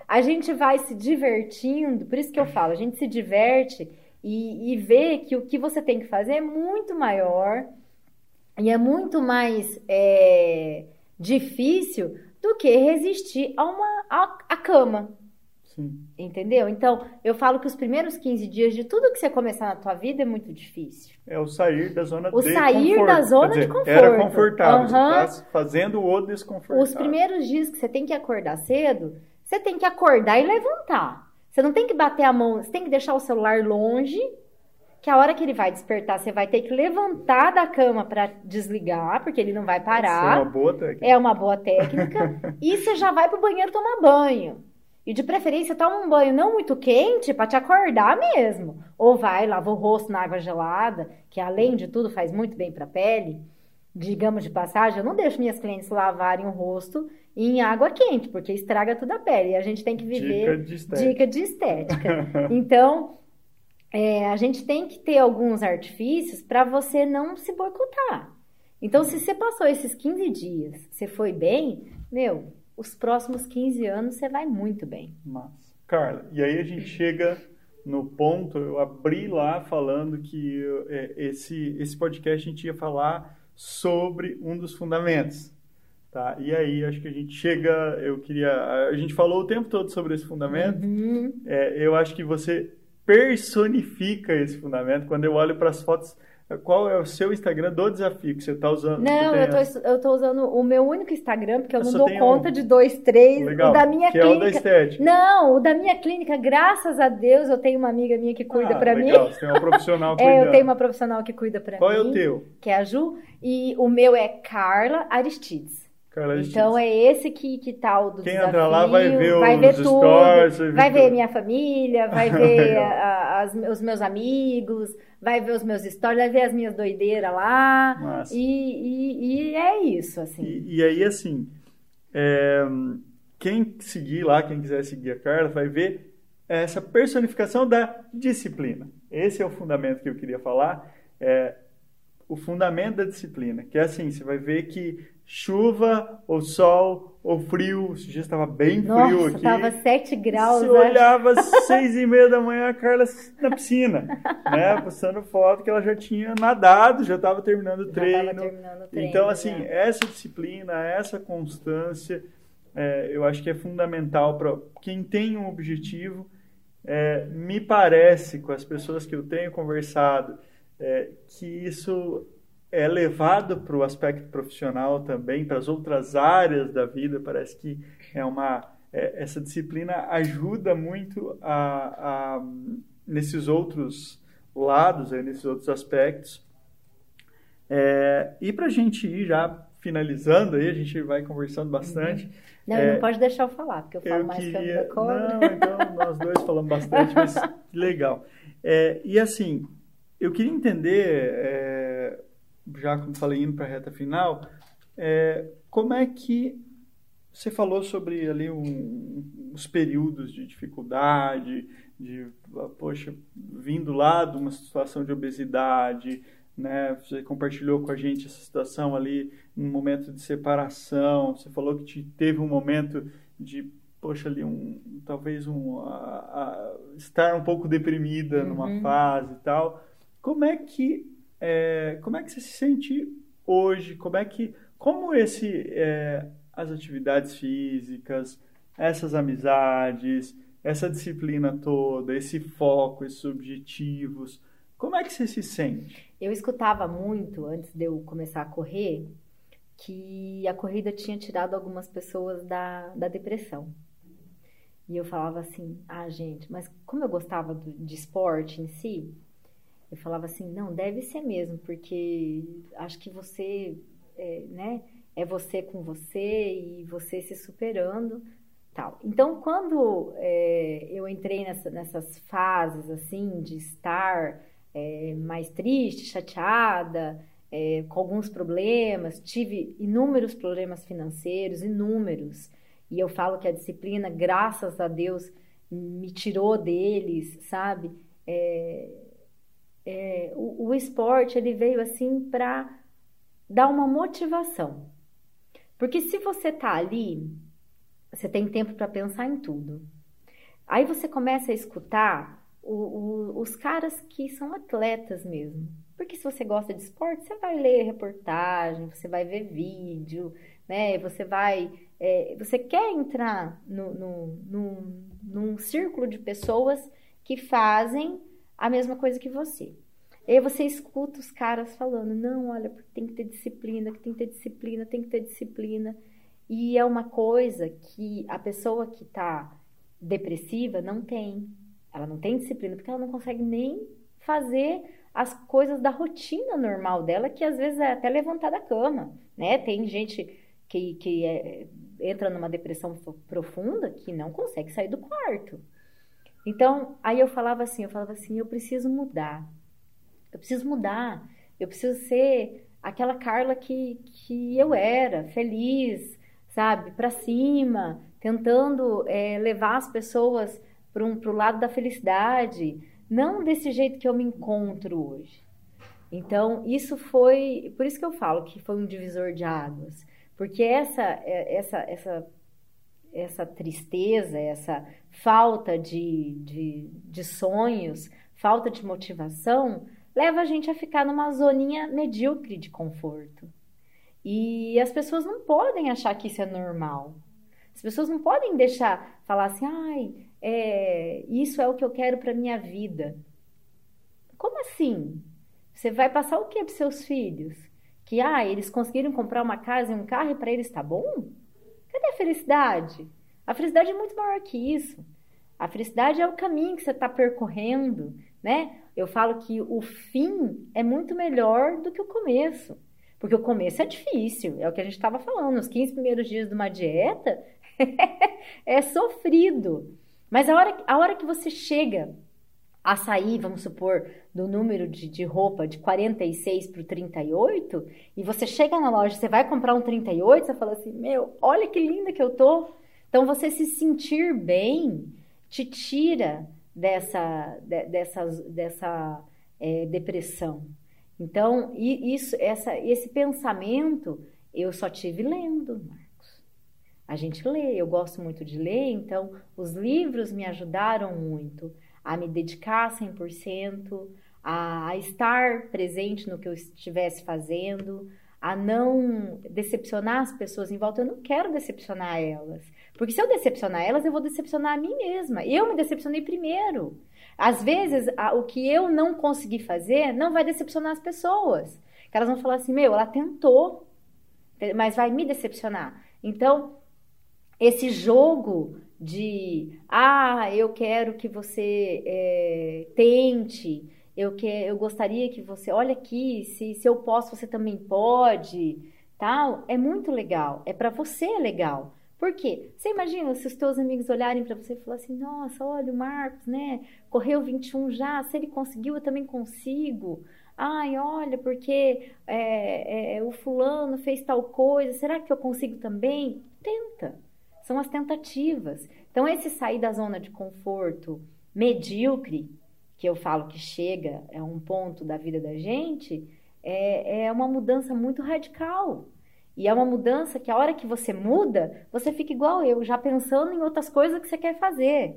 a gente vai se divertindo, por isso que eu falo, a gente se diverte e, e vê que o que você tem que fazer é muito maior e é muito mais é, difícil do que resistir a uma a, a cama. Sim. Entendeu? Então, eu falo que os primeiros 15 dias de tudo que você começar na tua vida é muito difícil. É o sair da zona O de sair conforto. da zona Quer de dizer, Era conforto. confortável. Você tá fazendo o desconfortável. Os primeiros dias que você tem que acordar cedo, você tem que acordar e levantar. Você não tem que bater a mão, você tem que deixar o celular longe, que a hora que ele vai despertar, você vai ter que levantar da cama para desligar, porque ele não vai Isso é uma parar. boa técnica. É uma boa técnica. e você já vai pro banheiro tomar banho. E de preferência, toma um banho não muito quente para te acordar mesmo. Ou vai, lava o rosto na água gelada, que além de tudo faz muito bem para a pele. Digamos de passagem, eu não deixo minhas clientes lavarem o rosto em água quente, porque estraga toda a pele. E a gente tem que viver Dica de estética. dica de estética. Então, é, a gente tem que ter alguns artifícios para você não se boicotar. Então, se você passou esses 15 dias, você foi bem, meu, os próximos 15 anos você vai muito bem. Massa. Carla, e aí a gente chega no ponto, eu abri lá falando que é, esse, esse podcast a gente ia falar sobre um dos fundamentos. Tá? E aí acho que a gente chega, eu queria, a gente falou o tempo todo sobre esse fundamento, Uhum. É, eu acho que você personifica esse fundamento. Quando eu olho para as fotos, qual é o seu Instagram do desafio que você está usando? Não, eu tô, eu tô usando o meu único Instagram, porque eu Eu não dou conta um. de dois, três. Legal, o da minha que é o da clínica. estética. não, o da minha clínica, graças a Deus, eu tenho uma amiga minha que cuida Ah, pra mim. legal, Você tem uma profissional É, cuidando. eu tenho uma profissional que cuida Qual mim. é o teu? Que é a Ju. E o meu é Carla Aristides. Carla Então Ortiz. é esse que, que tá o do Quem desafio. entra lá vai ver vai os ver tudo, stories, vai ver vai ver tudo. minha família, vai ver a- as- os meus amigos, vai ver os meus stories, vai ver as minhas doideiras lá. E, e, e é isso, assim. E, e aí, assim, é, quem seguir lá, quem quiser seguir a Carla, vai ver essa personificação da disciplina. Esse é o fundamento que eu queria falar. É, o fundamento da disciplina, que é assim, você vai ver que chuva ou sol ou frio. Esse dia estava bem Nossa, frio aqui. Estava 7 graus. Você olhava às seis e meia da manhã a Carla na piscina, né? Postando foto que ela já tinha nadado, já estava terminando o treino. terminando o treino. Então, assim, essa disciplina, essa constância, é, eu acho que é fundamental para quem tem um objetivo. É, me parece, com as pessoas que eu tenho conversado, é, que isso é levado para o aspecto profissional também, para as outras áreas da vida. Parece que é uma é, essa disciplina ajuda muito a, a nesses outros lados, aí, nesses outros aspectos. É, e para a gente ir já finalizando aí, a gente vai conversando bastante. Uhum. Não, é, não pode deixar eu falar, porque eu falo eu mais queria... que cobra. Não, então nós dois falamos bastante, mas legal. É, e assim, eu queria entender é, já como falei, indo para a reta final, é, como é que você falou sobre ali um, os períodos de dificuldade, de, poxa, vindo lá de uma situação de obesidade, né? Você compartilhou com a gente essa situação ali, um momento de separação, você falou que te, teve um momento de, poxa, ali um, talvez um, a, a, estar um pouco deprimida uhum. numa fase e tal. Como é que é, como é que você se sente hoje? Como é que, como esse, é, as atividades físicas, essas amizades, essa disciplina toda, esse foco, esses objetivos, como é que você se sente? Eu escutava muito antes de eu começar a correr que a corrida tinha tirado algumas pessoas da, da depressão. E eu falava assim: ah, gente, mas como eu gostava do, de esporte em si, eu falava assim, não, deve ser mesmo, porque acho que você, é, né, é você com você e você se superando, tal. Então, quando é, eu entrei nessa, nessas fases, assim, de estar é, mais triste, chateada, é, com alguns problemas, tive inúmeros problemas financeiros, inúmeros, e eu falo que a disciplina, graças a Deus, me tirou deles, sabe? É, é, o, o esporte ele veio assim para dar uma motivação. Porque se você tá ali, você tem tempo para pensar em tudo. Aí você começa a escutar o, o, os caras que são atletas mesmo. Porque se você gosta de esporte, você vai ler reportagem, você vai ver vídeo, né? Você vai. É, você quer entrar no, no, no, num círculo de pessoas que fazem a mesma coisa que você. E aí você escuta os caras falando, não, olha, tem que ter disciplina, tem que ter disciplina, tem que ter disciplina. E é uma coisa que a pessoa que está depressiva não tem. Ela não tem disciplina porque ela não consegue nem fazer as coisas da rotina normal dela, que às vezes é até levantar da cama, né? Tem gente que, que é, entra numa depressão profunda que não consegue sair do quarto. Então, aí eu falava assim, eu falava assim, eu preciso mudar. Eu preciso mudar. Eu preciso ser aquela Carla que, que eu era, feliz, sabe? Para cima, tentando é, levar as pessoas para um, o lado da felicidade. Não desse jeito que eu me encontro hoje. Então, isso foi. Por isso que eu falo que foi um divisor de águas. Porque essa, é, essa, essa essa tristeza, essa falta de, de, de sonhos, falta de motivação, leva a gente a ficar numa zoninha medíocre de conforto. E as pessoas não podem achar que isso é normal. As pessoas não podem deixar falar assim, ai, é, isso é o que eu quero para minha vida. Como assim? Você vai passar o que para seus filhos? Que ah, eles conseguiram comprar uma casa e um carro e para eles está bom? Cadê a felicidade? A felicidade é muito maior que isso. A felicidade é o caminho que você está percorrendo, né? Eu falo que o fim é muito melhor do que o começo. Porque o começo é difícil, é o que a gente estava falando. Os 15 primeiros dias de uma dieta é sofrido. Mas a hora, a hora que você chega a sair, vamos supor, do número de, de roupa de 46 para o 38, e você chega na loja, você vai comprar um 38, você fala assim, meu, olha que linda que eu tô. Então, você se sentir bem te tira dessa, de, dessa, dessa é, depressão. Então, isso, essa, esse pensamento, Eu só tive lendo, Marcos. A gente lê, eu gosto muito de ler, então os livros me ajudaram muito a me dedicar 100%, a, a estar presente no que eu estivesse fazendo, a não decepcionar as pessoas em volta. Eu não quero decepcionar elas. Porque se eu decepcionar elas, eu vou decepcionar a mim mesma. Eu me decepcionei primeiro. Às vezes, o que eu não consegui fazer não vai decepcionar as pessoas. Que elas vão falar assim: meu, ela tentou, mas vai me decepcionar. Então, esse jogo de, ah, eu quero que você é, tente, eu, que, eu gostaria que você, olha aqui, se, se eu posso, você também pode, tal, é muito legal, é para você é legal. Por quê? Você imagina se os teus amigos olharem para você e falar assim, nossa, olha o Marcos, né, correu 21 já, se ele conseguiu, eu também consigo. Ai, olha, porque é, é, o fulano fez tal coisa, será que eu consigo também? Tenta. São as tentativas. Então, esse sair da zona de conforto medíocre, que eu falo que chega, é um ponto da vida da gente, é, é uma mudança muito radical. E é uma mudança que a hora que você muda, você fica igual eu, já pensando em outras coisas que você quer fazer.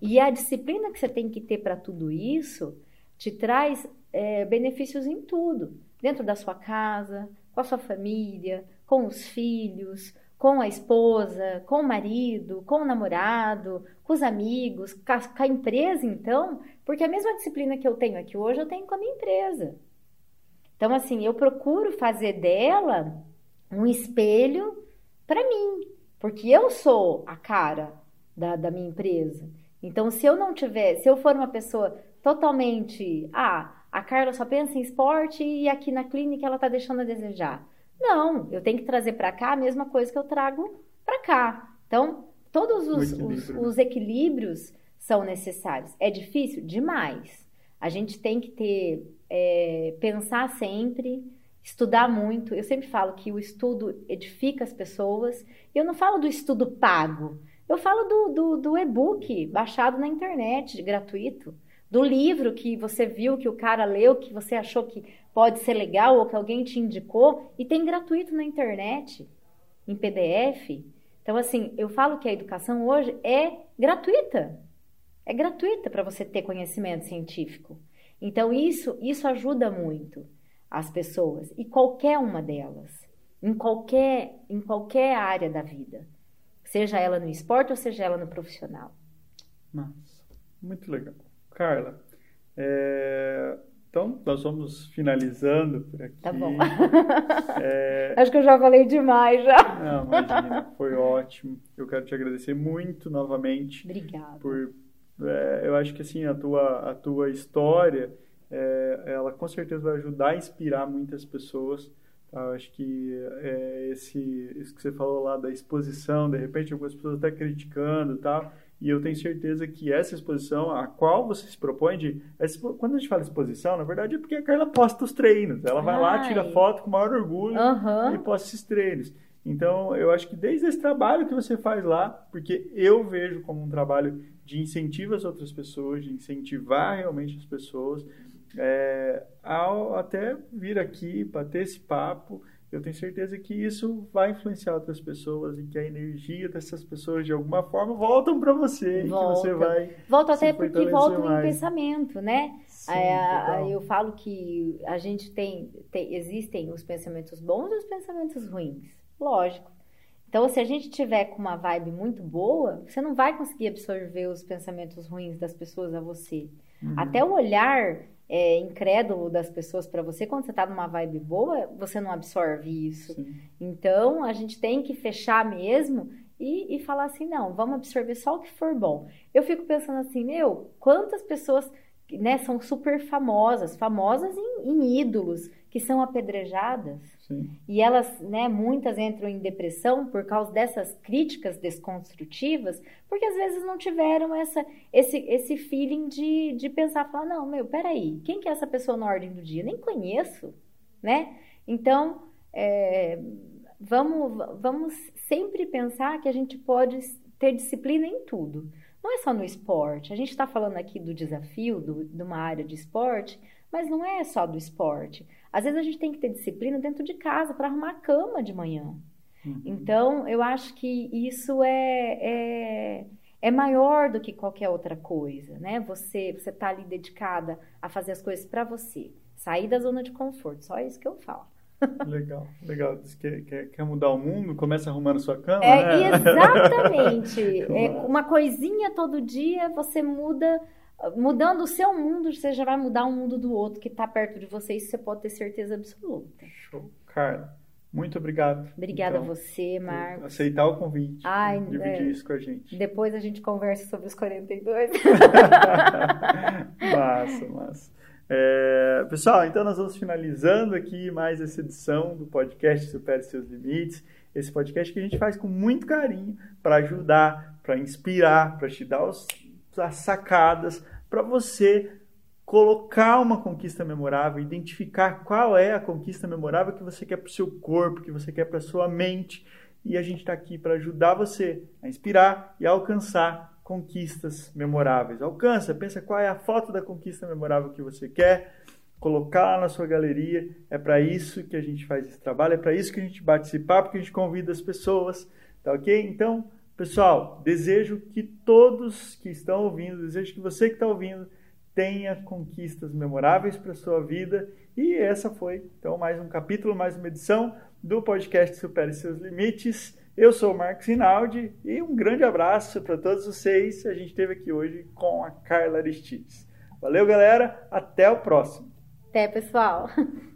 E a disciplina que você tem que ter para tudo isso te traz é, benefícios em tudo. Dentro da sua casa, com a sua família, com os filhos, com a esposa, com o marido, com o namorado, com os amigos, com a, com a empresa, então, porque a mesma disciplina que eu tenho aqui hoje, eu tenho com a minha empresa. Então, assim, eu procuro fazer dela um espelho para mim, porque eu sou a cara da, da minha empresa. Então, se eu não tiver, se eu for uma pessoa totalmente, ah, a Carla só pensa em esporte e aqui na clínica ela está deixando a desejar. Não, eu tenho que trazer para cá a mesma coisa que eu trago para cá. Então, todos os, os, os equilíbrios são necessários. É difícil? Demais. A gente tem que ter, é, pensar sempre, estudar muito. Eu sempre falo que o estudo edifica as pessoas. Eu não falo do estudo pago. Eu falo do, do, do e-book baixado na internet, gratuito. Do livro que você viu, que o cara leu, que você achou que pode ser legal ou que alguém te indicou e tem gratuito na internet, em PDF. Então, assim, eu falo que a educação hoje é gratuita. É gratuita para você ter conhecimento científico. Então, isso, isso ajuda muito as pessoas, e qualquer uma delas, em qualquer, em qualquer área da vida, seja ela no esporte ou seja ela no profissional. Massa, muito legal. Carla, é, então, nós vamos finalizando por aqui. Tá bom. É... Acho que eu já falei demais já. Não, imagina, foi ótimo. Eu quero te agradecer muito novamente. Obrigada. Por, é, eu acho que assim, a tua, a tua história, é, ela com certeza vai ajudar a inspirar muitas pessoas. Tá? Eu acho que é, esse, isso que você falou lá da exposição, de repente algumas pessoas até criticando tal e eu tenho certeza que essa exposição, a qual você se propõe de. Quando a gente fala exposição, na verdade é porque a Carla posta os treinos. Ela vai Ai. lá, tira foto com o maior orgulho uhum. e posta esses treinos. Então, eu acho que desde esse trabalho que você faz lá, porque eu vejo como um trabalho de incentivo às outras pessoas, de incentivar realmente as pessoas, é, ao até vir aqui para ter esse papo. Eu tenho certeza que isso vai influenciar outras pessoas e que a energia dessas pessoas de alguma forma voltam para você volta. e que você vai volta até porque volta o pensamento né? Sim, é, eu falo que a gente tem, tem existem os pensamentos bons e os pensamentos ruins. Lógico então se a gente tiver com uma vibe muito boa você não vai conseguir absorver os pensamentos ruins das pessoas a você uhum. até o olhar é, incrédulo das pessoas para você, quando você está numa vibe boa, você não absorve isso. Sim. Então, a gente tem que fechar mesmo e, e falar assim: não, vamos absorver só o que for bom. Eu fico pensando assim, meu, quantas pessoas né, são super famosas, famosas em, em ídolos, que são apedrejadas. Sim. E elas, né, muitas entram em depressão por causa dessas críticas desconstrutivas, porque às vezes não tiveram essa, esse, esse feeling de, de pensar, falar, não, meu, peraí, quem que é essa pessoa na ordem do dia? Nem conheço, né? Então, é, vamos, vamos sempre pensar que a gente pode ter disciplina em tudo. Não é só no esporte. A gente está falando aqui do desafio do, de uma área de esporte, mas não é só do esporte. Às vezes a gente tem que ter disciplina dentro de casa para arrumar a cama de manhã. Uhum. Então, eu acho que isso é, é, é, maior do que qualquer outra coisa, né? Você você tá ali dedicada a fazer as coisas para você, sair da zona de conforto. Só isso que eu falo. Legal, legal. Quer, quer, quer, mudar o mundo? Começa arrumando sua cama, é, né? Exatamente. é, uma coisinha todo dia, você muda mudando o seu mundo, você já vai mudar o mundo do outro que está perto de você, isso você pode ter certeza absoluta. Show. Carla, muito obrigado. Obrigada então, a você, Marcos. Aceitar o convite. Ai, dividir é. isso com a gente. Depois a gente conversa sobre os 42. massa, massa. É, pessoal, então nós vamos finalizando aqui mais essa edição do podcast Supere Seus Limites. Esse podcast que a gente faz com muito carinho para ajudar, para inspirar, para te dar os, as sacadas para você colocar uma conquista memorável, identificar qual é a conquista memorável que você quer para o seu corpo, que você quer para a sua mente. E a gente está aqui para ajudar você a inspirar e a alcançar conquistas memoráveis. Alcança, pensa qual é a foto da conquista memorável que você quer, colocar na sua galeria. É para isso que a gente faz esse trabalho, é para isso que a gente bate esse papo, que a gente convida as pessoas, tá ok? Então, pessoal, desejo que todos que estão ouvindo, desejo que você que está ouvindo, tenha conquistas memoráveis para a sua vida. E essa foi, então, mais um capítulo, mais uma edição do podcast Supere Seus Limites. Eu sou o Marcos Rinaldi e um grande abraço para todos vocês. A gente esteve aqui hoje com a Carla Aristides. Valeu, galera. Até o próximo. Até, pessoal.